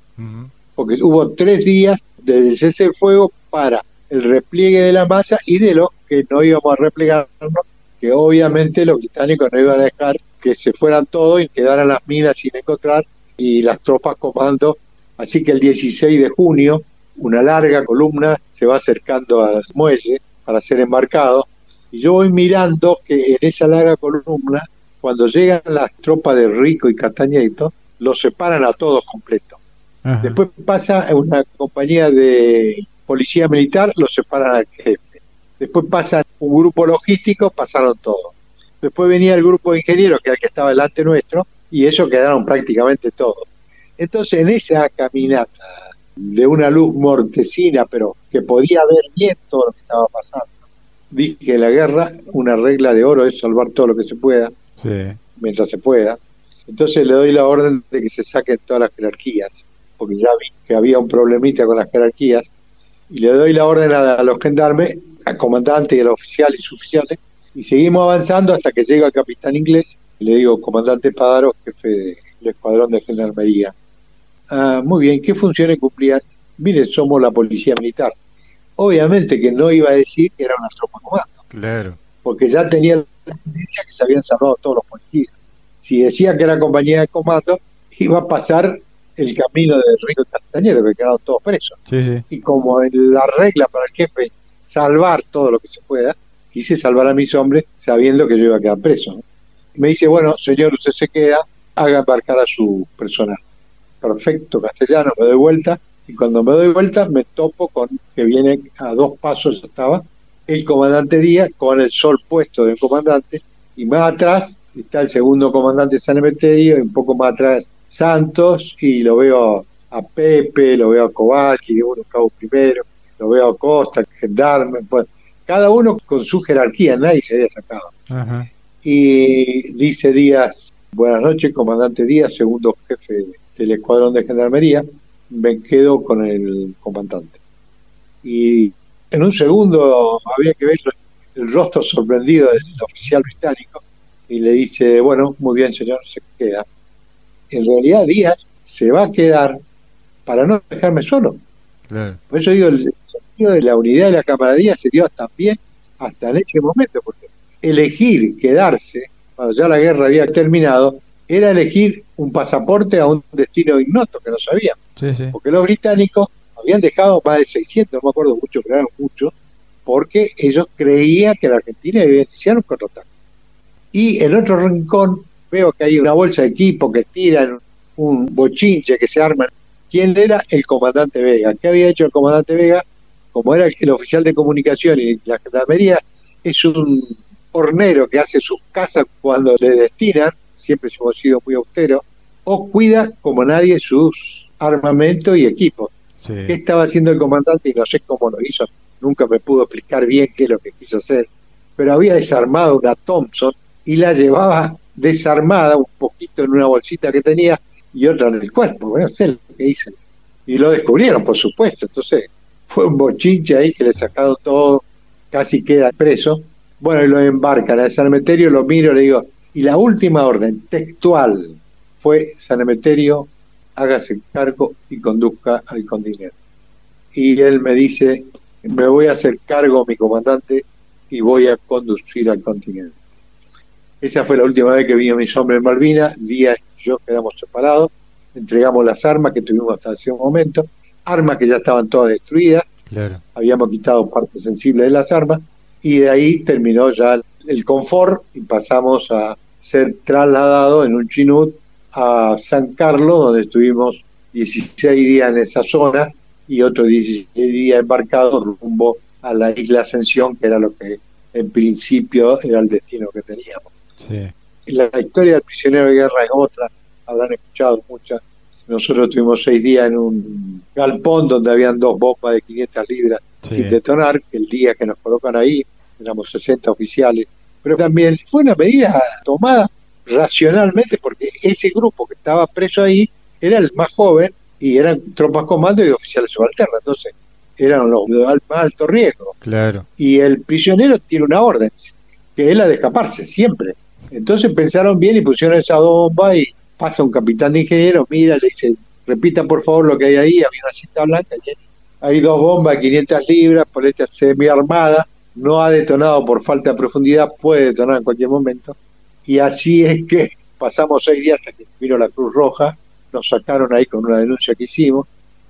Porque hubo tres días de cese de fuego para el repliegue de la masa y de los que no íbamos a replegarnos, que obviamente los británicos no iban a dejar que se fueran todos y quedaran las minas sin encontrar y las tropas comando. Así que el 16 de junio, una larga columna se va acercando al muelle para ser embarcado. Y yo voy mirando que en esa larga columna, cuando llegan las tropas de Rico y Castañeto, los separan a todos completos. Después pasa una compañía de policía militar, los separan al jefe. Después pasa un grupo logístico, pasaron todos. Después venía el grupo de ingenieros, que era el que estaba delante nuestro, y eso quedaron prácticamente todos. Entonces, en esa caminata de una luz mortecina, pero que podía ver bien todo lo que estaba pasando, dije que la guerra, una regla de oro es salvar todo lo que se pueda, mientras se pueda. Entonces le doy la orden de que se saquen todas las jerarquías, porque ya vi que había un problemita con las jerarquías, y le doy la orden a, los gendarmes, al comandante y a los oficiales y suboficiales, y seguimos avanzando hasta que llega el capitán inglés, le digo, comandante Padaro, jefe del escuadrón de gendarmería. Ah, muy bien, ¿qué funciones cumplían? Mire, somos la policía militar. Obviamente que no iba a decir que era una tropa comando. Claro. Porque ya tenía la tendencia que se habían salvado todos los policías. Si decía que era compañía de comando, iba a pasar el camino de Rico Castañero, que quedaron todos presos. Sí, sí. Y como la regla para el jefe salvar todo lo que se pueda, quise salvar a mis hombres sabiendo que yo iba a quedar preso. Me dice, bueno, señor, usted se queda, haga embarcar a su personal. Perfecto, castellano, me doy vuelta y cuando me doy vuelta me topo con que viene a dos pasos estaba el comandante Díaz con el sol puesto del comandante y más atrás está el segundo comandante San Emeterio y un poco más atrás Santos y lo veo a Pepe, lo veo a Kowalski, uno cabo primero, lo veo a Costa, Gendarme, pues cada uno con su jerarquía, nadie se había sacado. Y dice Díaz, buenas noches, comandante Díaz, segundo jefe del escuadrón de gendarmería, me quedo con el comandante. Y en un segundo había que ver el rostro sorprendido del oficial británico y le dice, bueno, muy bien señor, se queda. En realidad Díaz se va a quedar para no dejarme solo. Por eso digo, el sentido de la unidad y la camaradería se dio también hasta en ese momento, porque elegir quedarse, cuando ya la guerra había terminado, era elegir un pasaporte a un destino ignoto que no Porque los británicos habían dejado más de 600, no me acuerdo mucho, pero eran muchos, porque ellos creían que la Argentina iba a iniciar un contraataque. Y en otro rincón veo que hay una bolsa de equipo que tiran, un bochinche que se arma quién era el comandante Vega. ¿Qué había hecho el comandante Vega? Como era el, oficial de comunicación y la gendarmería, es un hornero que hace sus casas cuando le destinan, siempre hemos sido muy austeros, o cuida como nadie sus armamentos y equipos. ¿Qué estaba haciendo el comandante? Y no sé cómo lo hizo, nunca me pudo explicar bien qué es lo que quiso hacer, pero había desarmado una Thompson y la llevaba desarmada un poquito en una bolsita que tenía y otra en el cuerpo. Bueno, sé lo que hice. Y lo descubrieron, por supuesto. Entonces, fue un bochinche ahí que le sacaron todo, casi queda preso. Bueno, y lo embarcan al San Emeterio, lo miro, le digo, y la última orden textual fue San Emeterio, hágase cargo y conduzca al continente. Y él me dice, me voy a hacer cargo, mi comandante, y voy a conducir al continente. Esa fue la última vez que vi a mis hombres en Malvinas, días yo quedamos separados, entregamos las armas que tuvimos hasta ese momento, armas que ya estaban todas destruidas, habíamos quitado parte sensible de las armas, y de ahí terminó ya el confort y pasamos a ser trasladados en un chinut a San Carlos, donde estuvimos 16 días en esa zona y otros 16 días embarcados rumbo a la isla Ascensión, que era lo que en principio era el destino que teníamos. Sí la historia del prisionero de guerra es otra, habrán escuchado muchas. Nosotros tuvimos seis días en un galpón donde habían dos bombas de 500 libras sin detonar, el día que nos colocan ahí, éramos 60 oficiales. Pero también fue una medida tomada racionalmente porque ese grupo que estaba preso ahí era el más joven y eran tropas comando y oficiales subalternos, entonces eran los de más alto riesgo. Claro. Y el prisionero tiene una orden, que es la de escaparse, siempre. Entonces pensaron bien y pusieron esa bomba y pasa un capitán de ingenieros, mira, le dice, repita por favor lo que hay ahí, había una cinta blanca, hay dos bombas de 500 libras, por esta semi armada, no ha detonado por falta de profundidad, puede detonar en cualquier momento. Y así es que pasamos seis días hasta que vino la Cruz Roja, nos sacaron ahí con una denuncia que hicimos,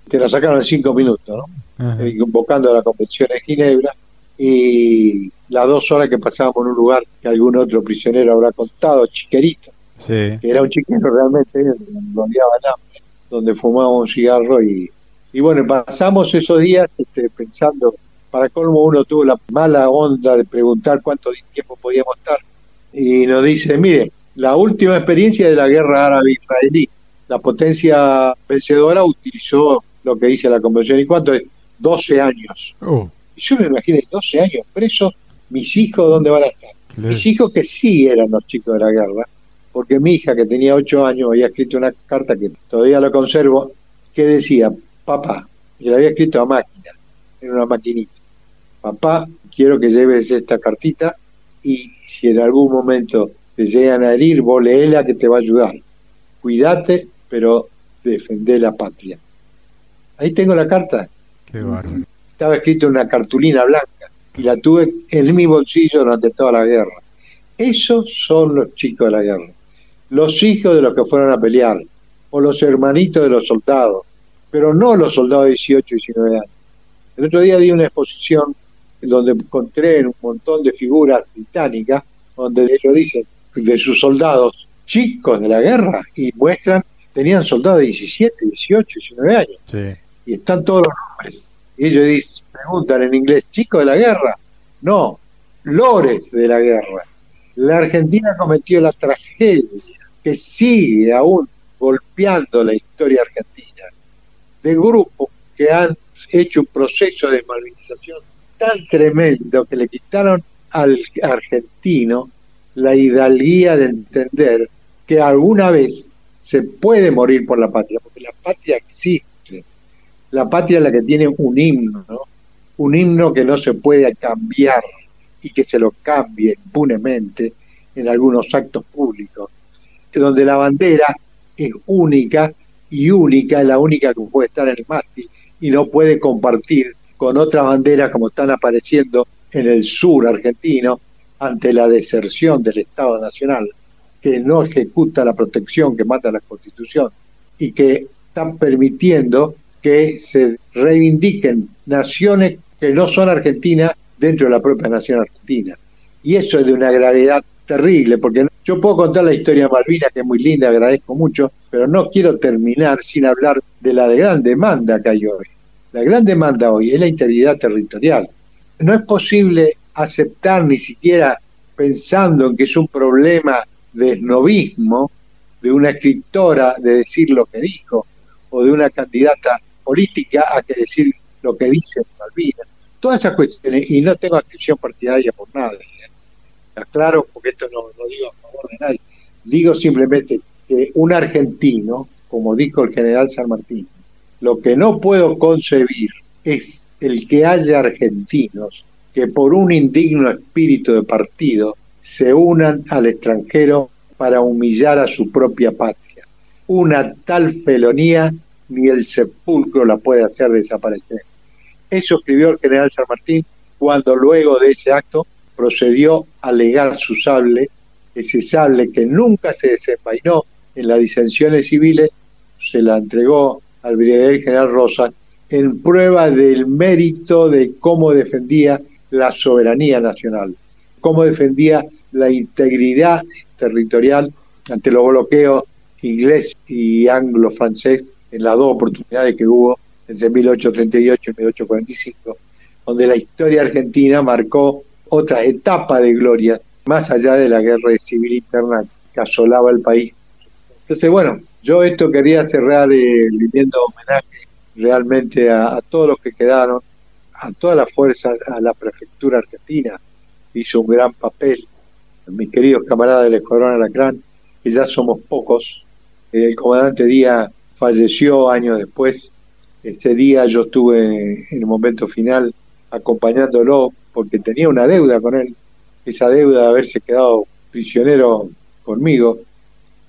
te la sacaron en cinco minutos, ¿no? Eh, convocando a la Convención de Ginebra, y las dos horas que pasábamos en un lugar que algún otro prisionero habrá contado, Chiquerito, que era un chiquero realmente, donde hambre, donde fumábamos un cigarro y, y bueno, pasamos esos días este, pensando, para colmo uno tuvo la mala onda de preguntar cuánto tiempo podíamos estar y nos dice, mire, la última experiencia de la guerra árabe-israelí, la potencia vencedora utilizó lo que dice la convención, ¿y cuánto es? 12 años. Oh yo me imaginé 12 años presos, mis hijos, ¿dónde van a estar? Mis hijos que sí eran los chicos de la guerra, porque mi hija que tenía 8 años había escrito una carta que todavía lo conservo, que decía, papá, y la había escrito a máquina, en una maquinita, papá, quiero que lleves esta cartita y si en algún momento te llegan a herir, vos leela que te va a ayudar. Cuídate, pero defendé la patria. Ahí tengo la carta. Qué bárbaro estaba escrito en una cartulina blanca y la tuve en mi bolsillo durante toda la guerra. Esos son los chicos de la guerra, los hijos de los que fueron a pelear, o los hermanitos de los soldados, pero no los soldados de 18 y 19 años. El otro día di una exposición donde encontré un montón de figuras británicas, donde ellos dicen de sus soldados chicos de la guerra y muestran, tenían soldados de 17, 18, 19 años. Y están todos los nombres. Y ellos dicen, preguntan en inglés, chicos de la guerra. No, lores de la guerra. La Argentina cometió la tragedia que sigue aún golpeando la historia argentina, de grupos que han hecho un proceso de malvinización tan tremendo que le quitaron al argentino la hidalguía de entender que alguna vez se puede morir por la patria, porque la patria existe. La patria es la que tiene un himno, un himno que no se puede cambiar y que se lo cambie impunemente en algunos actos públicos, donde la bandera es única y única, es la única que puede estar en el mástil y no puede compartir con otras banderas como están apareciendo en el sur argentino ante la deserción del Estado Nacional, que no ejecuta la protección que mata la Constitución y que están permitiendo que se reivindiquen naciones que no son argentinas dentro de la propia nación argentina. Y eso es de una gravedad terrible, porque yo puedo contar la historia de Malvinas, que es muy linda, agradezco mucho, pero no quiero terminar sin hablar de la gran demanda que hay hoy. La gran demanda hoy es la integridad territorial. No es posible aceptar ni siquiera pensando en que es un problema de esnovismo de una escritora de decir lo que dijo o de una candidata política a que decir lo que dice Malvinas. Todas esas cuestiones, y no tengo adscripción partidaria por nadie, ¿eh? claro, porque esto no lo digo a favor de nadie, digo simplemente que un argentino, como dijo el general San Martín, lo que no puedo concebir es el que haya argentinos que por un indigno espíritu de partido se unan al extranjero para humillar a su propia patria. Una tal felonía ni el sepulcro la puede hacer desaparecer. Eso escribió el general San Martín cuando luego de ese acto procedió a legar su sable, ese sable que nunca se desenvainó en las disensiones civiles, se la entregó al brigadier general Rosa en prueba del mérito de cómo defendía la soberanía nacional, cómo defendía la integridad territorial ante los bloqueos inglés y anglo-francés en las dos oportunidades que hubo entre 1838 y 1845, donde la historia argentina marcó otra etapa de gloria, más allá de la guerra civil interna que asolaba el país. Entonces, bueno, yo esto quería cerrar eh, homenaje realmente a, todos los que quedaron, a toda la fuerza, a la prefectura argentina, hizo un gran papel, mis queridos camaradas del Escuadrón Alacrán, que ya somos pocos. El comandante Díaz falleció años después. Ese día yo estuve en el momento final acompañándolo porque tenía una deuda con él, esa deuda de haberse quedado prisionero conmigo.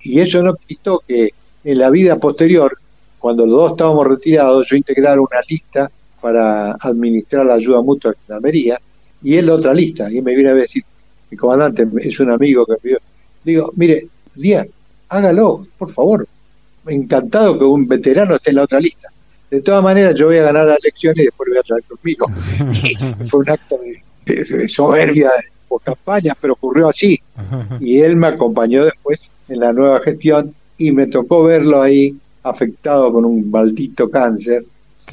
Y eso no quitó que en la vida posterior, cuando los dos estábamos retirados, yo integrara una lista para administrar la ayuda mutua de Almería y él la otra lista. Y me viene a decir, mi comandante es un amigo que me Digo, mire, Díaz, hágalo, por favor. Encantado que un veterano esté en la otra lista. De todas maneras, yo voy a ganar las elecciones y después voy a traer conmigo. Fue un acto de, soberbia por campañas, pero ocurrió así. Y él me acompañó después en la nueva gestión y me tocó verlo ahí afectado con un maldito cáncer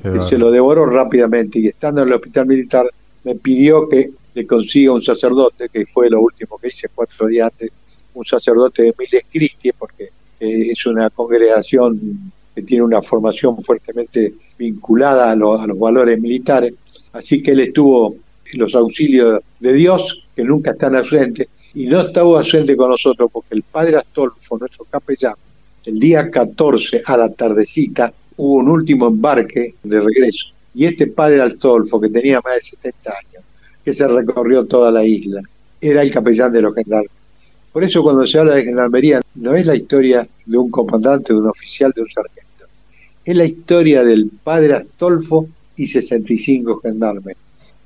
que se lo devoró rápidamente y estando en el hospital militar me pidió que le consiga un sacerdote, que fue lo último que hice cuatro días antes, un sacerdote de Miles Cristi, porque eh, es una congregación que tiene una formación fuertemente vinculada a, a los valores militares. Así que él estuvo en los auxilios de Dios, que nunca están ausentes, y no estaba ausente con nosotros porque el padre Astolfo, nuestro capellán, el día 14 a la tardecita hubo un último embarque de regreso. Y este padre Astolfo, que tenía más de 70 años, que se recorrió toda la isla, era el capellán de los gendarmes. Por eso cuando se habla de gendarmería, no es la historia de un comandante, de un oficial, de un sargento. Es la historia del padre Astolfo y 65 gendarmes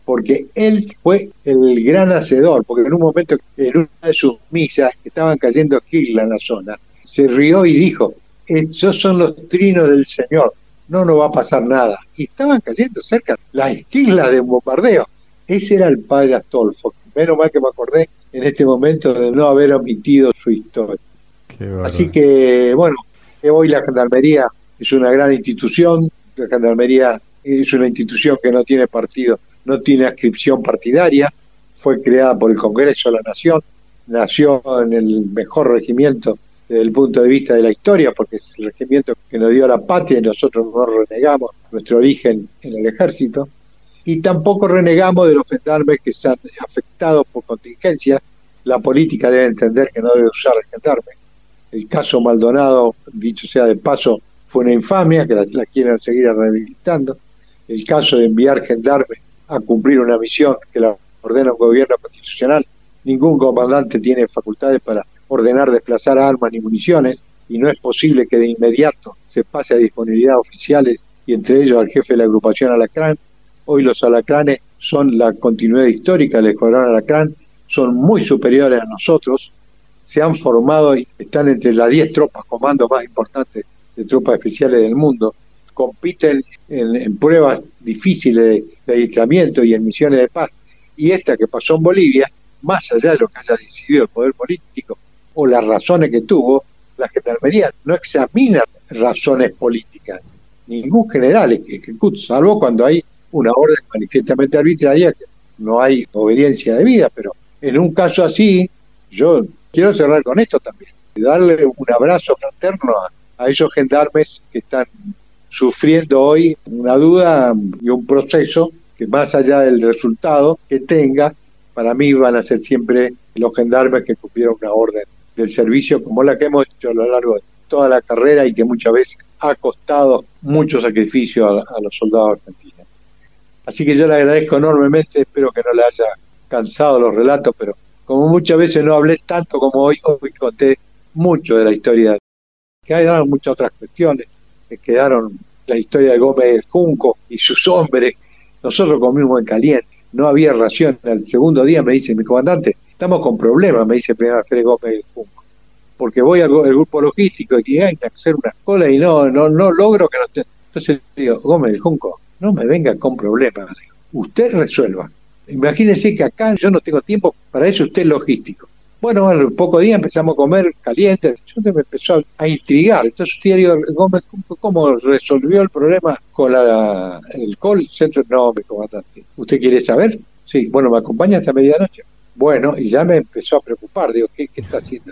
porque él fue el gran hacedor, porque en un momento, en una de sus misas, estaban cayendo esquilas en la zona, se rió y dijo, esos son los trinos del Señor, no nos va a pasar nada. Y estaban cayendo cerca las esquilas de un bombardeo. Ese era el padre Astolfo. Menos mal que me acordé en este momento de no haber omitido su historia. Así que, bueno, hoy la Gendarmería es una gran institución, la Gendarmería es una institución que no tiene partido, no tiene adscripción partidaria, fue creada por el Congreso de la Nación, nació en el mejor regimiento desde el punto de vista de la historia, porque es el regimiento que nos dio la patria y nosotros no renegamos nuestro origen en el ejército, y tampoco renegamos de los gendarmes que se han afectado por contingencia. La política debe entender que no debe usar el gendarme. El caso Maldonado, dicho sea de paso, fue una infamia que la, quieren seguir rehabilitando. El caso de enviar gendarmes a cumplir una misión que la ordena un gobierno constitucional. Ningún comandante tiene facultades para ordenar desplazar armas ni municiones y no es posible que de inmediato se pase a disponibilidad oficiales y entre ellos al jefe de la agrupación Alacrán. Hoy los alacranes son la continuidad histórica del escuadrón Alacrán, son muy superiores a nosotros, se han formado y están entre las 10 tropas comandos más importantes de tropas especiales del mundo, compiten en, pruebas difíciles de, de aislamiento y en misiones de paz. Y esta que pasó en Bolivia, más allá de lo que haya decidido el poder político o las razones que tuvo, la gendarmería no examina razones políticas. Ningún general ejecuta, salvo cuando hay una orden manifiestamente arbitraria, que no hay obediencia de vida, pero en un caso así, yo quiero cerrar con esto también, darle un abrazo fraterno a, a esos gendarmes que están sufriendo hoy una duda y un proceso que más allá del resultado que tenga, para mí van a ser siempre los gendarmes que cumplieron una orden del servicio como la que hemos hecho a lo largo de toda la carrera y que muchas veces ha costado mucho sacrificio a, los soldados argentinos. Así que yo le agradezco enormemente, espero que no le haya cansado los relatos, pero como muchas veces no hablé tanto como hoy, hoy conté mucho de la historia. Quedaron muchas otras cuestiones, que quedaron la historia de Gómez Junco y sus hombres. Nosotros comimos en caliente, no había ración. Al segundo día me dice mi comandante, estamos con problemas, me dice primero Fede Gómez Junco, porque voy al, grupo logístico y hay que hacer una cola y no, no, no logro que no Entonces digo, Gómez Junco, no me venga con problemas, usted resuelva. Imagínese que acá yo no tengo tiempo para eso, usted es logístico. Bueno, al poco día empezamos a comer caliente, yo me empezó a intrigar. Entonces usted digo, Gómez, ¿cómo resolvió el problema con la, el call centro? No, mi comandante. ¿Usted quiere saber? Sí, bueno, me acompaña hasta medianoche. Bueno, y ya me empezó a preocupar, digo, ¿qué, está haciendo?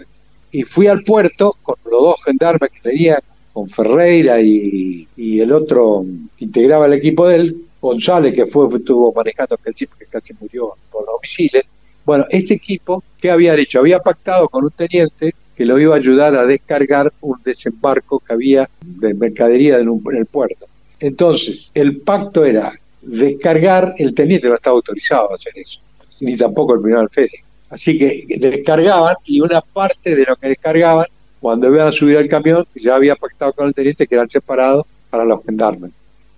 Y fui al puerto con los dos gendarmes que tenía, con Ferreira y, el otro que integraba el equipo de él, González, que fue, estuvo manejando aquel chip que casi murió por los misiles. Bueno, este equipo, ¿qué había hecho? Había pactado con un teniente que lo iba a ayudar a descargar un desembarco que había de mercadería en, en el puerto. Entonces, el pacto era descargar, el teniente no estaba autorizado a hacer eso ni tampoco el primer alférez. Así que descargaban y una parte de lo que descargaban, cuando iban a subir al camión, ya había pactado con el teniente que eran separados para los gendarmes.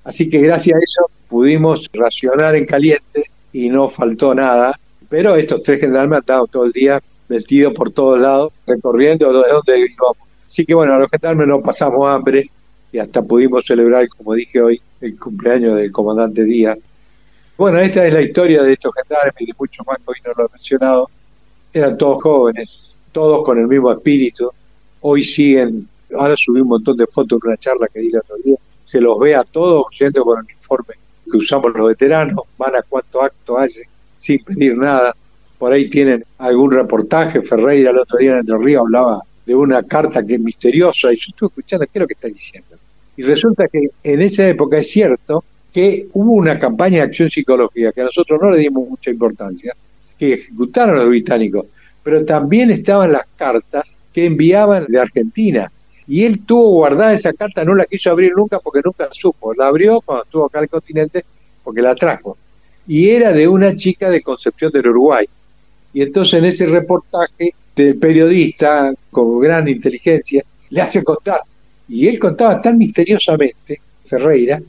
Así que gracias a eso pudimos racionar en caliente y no faltó nada. Pero estos tres gendarmes han todo el día metidos por todos lados, recorriendo de donde íbamos. Así que bueno, a los gendarmes no pasamos hambre y hasta pudimos celebrar, como dije hoy, el cumpleaños del comandante Díaz, bueno, esta es la historia de estos gendarmes y de muchos más que hoy no lo he mencionado. Eran todos jóvenes, todos con el mismo espíritu. Hoy siguen, ahora subí un montón de fotos de una charla que di el otro día. Se los ve a todos yendo con el uniforme que usamos los veteranos, van a cuánto acto hacen sin pedir nada. Por ahí tienen algún reportaje. Ferreira el otro día en Entre Ríos hablaba de una carta que es misteriosa y yo estuve escuchando qué es lo que está diciendo. Y resulta que en esa época es cierto que hubo una campaña de acción psicológica que a nosotros no le dimos mucha importancia, que ejecutaron los británicos, pero también estaban las cartas que enviaban de Argentina. Y él tuvo guardada esa carta, no la quiso abrir nunca porque nunca supo. La abrió cuando estuvo acá en el continente porque la trajo. Y era de una chica de Concepción del Uruguay. Y entonces en ese reportaje del periodista, con gran inteligencia, le hace contar. Y él contaba tan misteriosamente, Ferreira,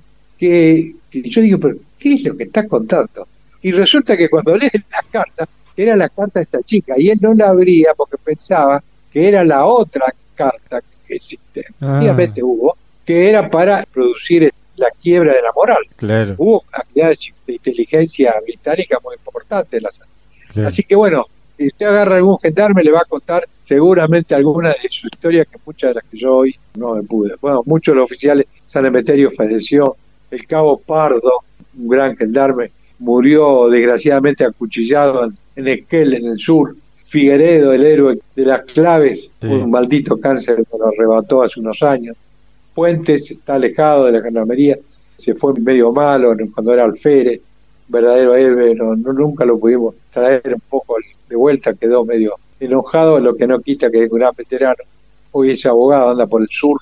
que, yo digo, pero ¿qué es lo que está contando? Y resulta que cuando lee la carta, era la carta de esta chica, y él no la abría porque pensaba que era la otra carta que existe. Ah. hubo, que era para producir la quiebra de la moral. Hubo actividades de inteligencia británica muy importante en la zona. Así que bueno, si usted agarra algún gendarme, le va a contar seguramente alguna de su historia, que muchas de las que yo hoy no me pude. Bueno, muchos de los oficiales, San Emeterio falleció, el cabo Pardo, un gran gendarme, murió desgraciadamente acuchillado en, Esquel, en el sur. Figueredo, el héroe de las claves, un maldito cáncer que lo arrebató hace unos años. Puentes está alejado de la gendarmería, se fue medio malo cuando era alférez, verdadero héroe, no, nunca lo pudimos traer un poco de vuelta, quedó medio enojado, lo que no quita que es un gran veterano. Hoy es abogado, anda por el sur.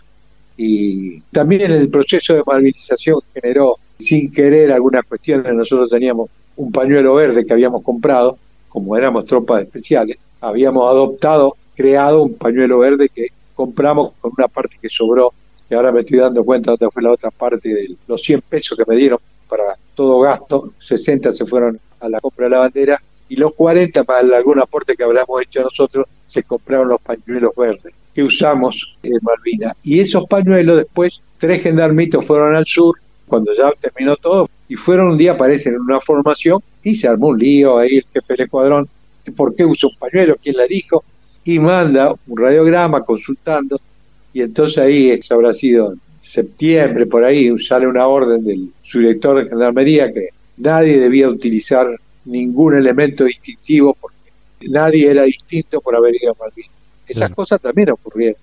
Y también el proceso de malvinización generó, sin querer, algunas cuestiones. Nosotros teníamos un pañuelo verde que habíamos comprado, como éramos tropas especiales, habíamos adoptado, creado un pañuelo verde que compramos con una parte que sobró, y ahora me estoy dando cuenta dónde fue la otra parte de los 100 pesos que me dieron para todo gasto, 60 se fueron a la compra de la bandera y los 40 para algún aporte que habremos hecho nosotros se compraron los pañuelos verdes usamos en Malvinas. Y esos pañuelos después, tres gendarmitos fueron al sur cuando ya terminó todo y fueron un día, aparecen en una formación y se armó un lío ahí el jefe del escuadrón, ¿por qué usa un pañuelo? ¿Quién le dijo? Y manda un radiograma consultando y entonces ahí, eso habrá sido en septiembre, por ahí, sale una orden del subdirector de Gendarmería que nadie debía utilizar ningún elemento distintivo porque nadie era distinto por haber ido a Malvinas. Esas cosas también ocurrieron.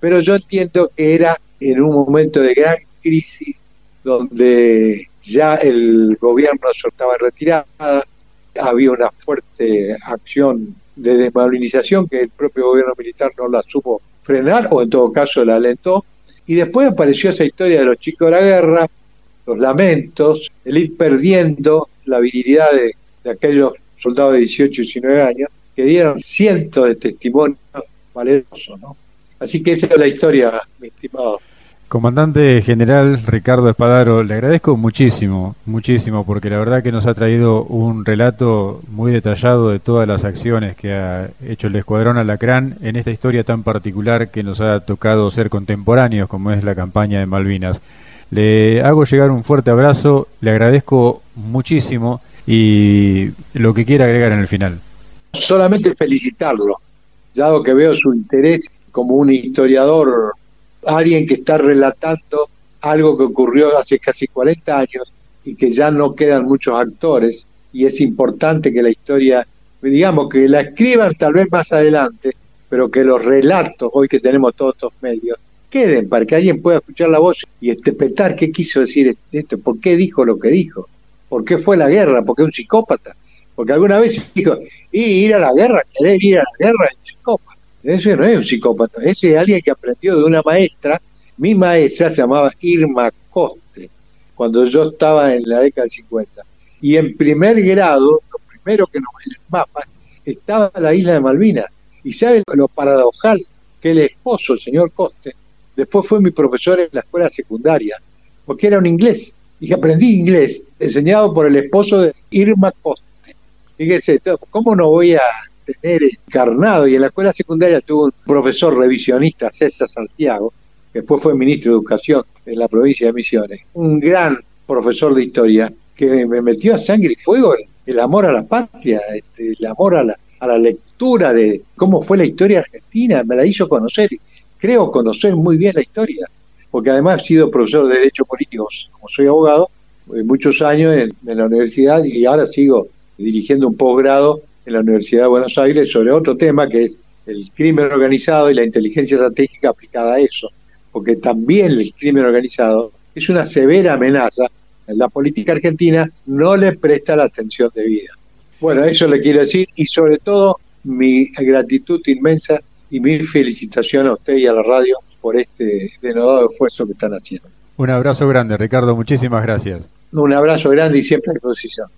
Pero yo entiendo que era en un momento de gran crisis donde ya el gobierno se estaba retirada, había una fuerte acción de desmalvinización que el propio gobierno militar no la supo frenar o en todo caso la alentó. Y después apareció esa historia de los chicos de la guerra, los lamentos, el ir perdiendo la virilidad de, aquellos soldados de 18 y 19 años que dieron cientos de testimonios valerosos. ¿no? Así que esa es la historia, mi estimado. Comandante General Ricardo Espadaro, le agradezco muchísimo, muchísimo, porque la verdad que nos ha traído un relato muy detallado de todas las acciones que ha hecho el Escuadrón Alacrán en esta historia tan particular que nos ha tocado ser contemporáneos, como es la campaña de Malvinas. Le hago llegar un fuerte abrazo, le agradezco muchísimo y lo que quiera agregar en el final. Solamente felicitarlo, dado que veo su interés como un historiador alguien que está relatando algo que ocurrió hace casi 40 años y que ya no quedan muchos actores y es importante que la historia, digamos, que la escriban tal vez más adelante, pero que los relatos, hoy que tenemos todos estos medios, queden para que alguien pueda escuchar la voz y interpretar qué quiso decir esto, por qué dijo lo que dijo, por qué fue la guerra, por qué un psicópata, porque alguna vez dijo, y ir a la guerra, querer ir a la guerra es psicópata. Ese no es un psicópata, ese es alguien que aprendió de una maestra. Mi maestra se llamaba Irma Coste, cuando yo estaba en la década del 50. Y en primer grado, lo primero que nos en el mapa, estaba la isla de Malvinas. Y sabe lo paradojal, que el esposo, el señor Coste, después fue mi profesor en la escuela secundaria, porque era un inglés. Y aprendí inglés, enseñado por el esposo de Irma Coste. Fíjese, ¿cómo no voy a tener encarnado, y en la escuela secundaria tuvo un profesor revisionista, César Santiago, que después fue ministro de Educación en la provincia de Misiones, un gran profesor de historia que me metió a sangre y fuego el, amor a la patria, este, el amor a la, a la lectura de cómo fue la historia argentina, me la hizo conocer, creo conocer muy bien la historia, porque además he sido profesor de Derecho Político, como soy abogado, eh, muchos años en, en la universidad y ahora sigo dirigiendo un posgrado en la Universidad de Buenos Aires sobre otro tema que es el crimen organizado y la inteligencia estratégica aplicada a eso, porque también el crimen organizado es una severa amenaza. La política argentina no le presta la atención debida. Bueno, eso le quiero decir y sobre todo mi gratitud inmensa y mi felicitación a usted y a la radio por este denodado esfuerzo que están haciendo. Un abrazo grande, Ricardo, muchísimas gracias. Un abrazo grande y siempre a disposición.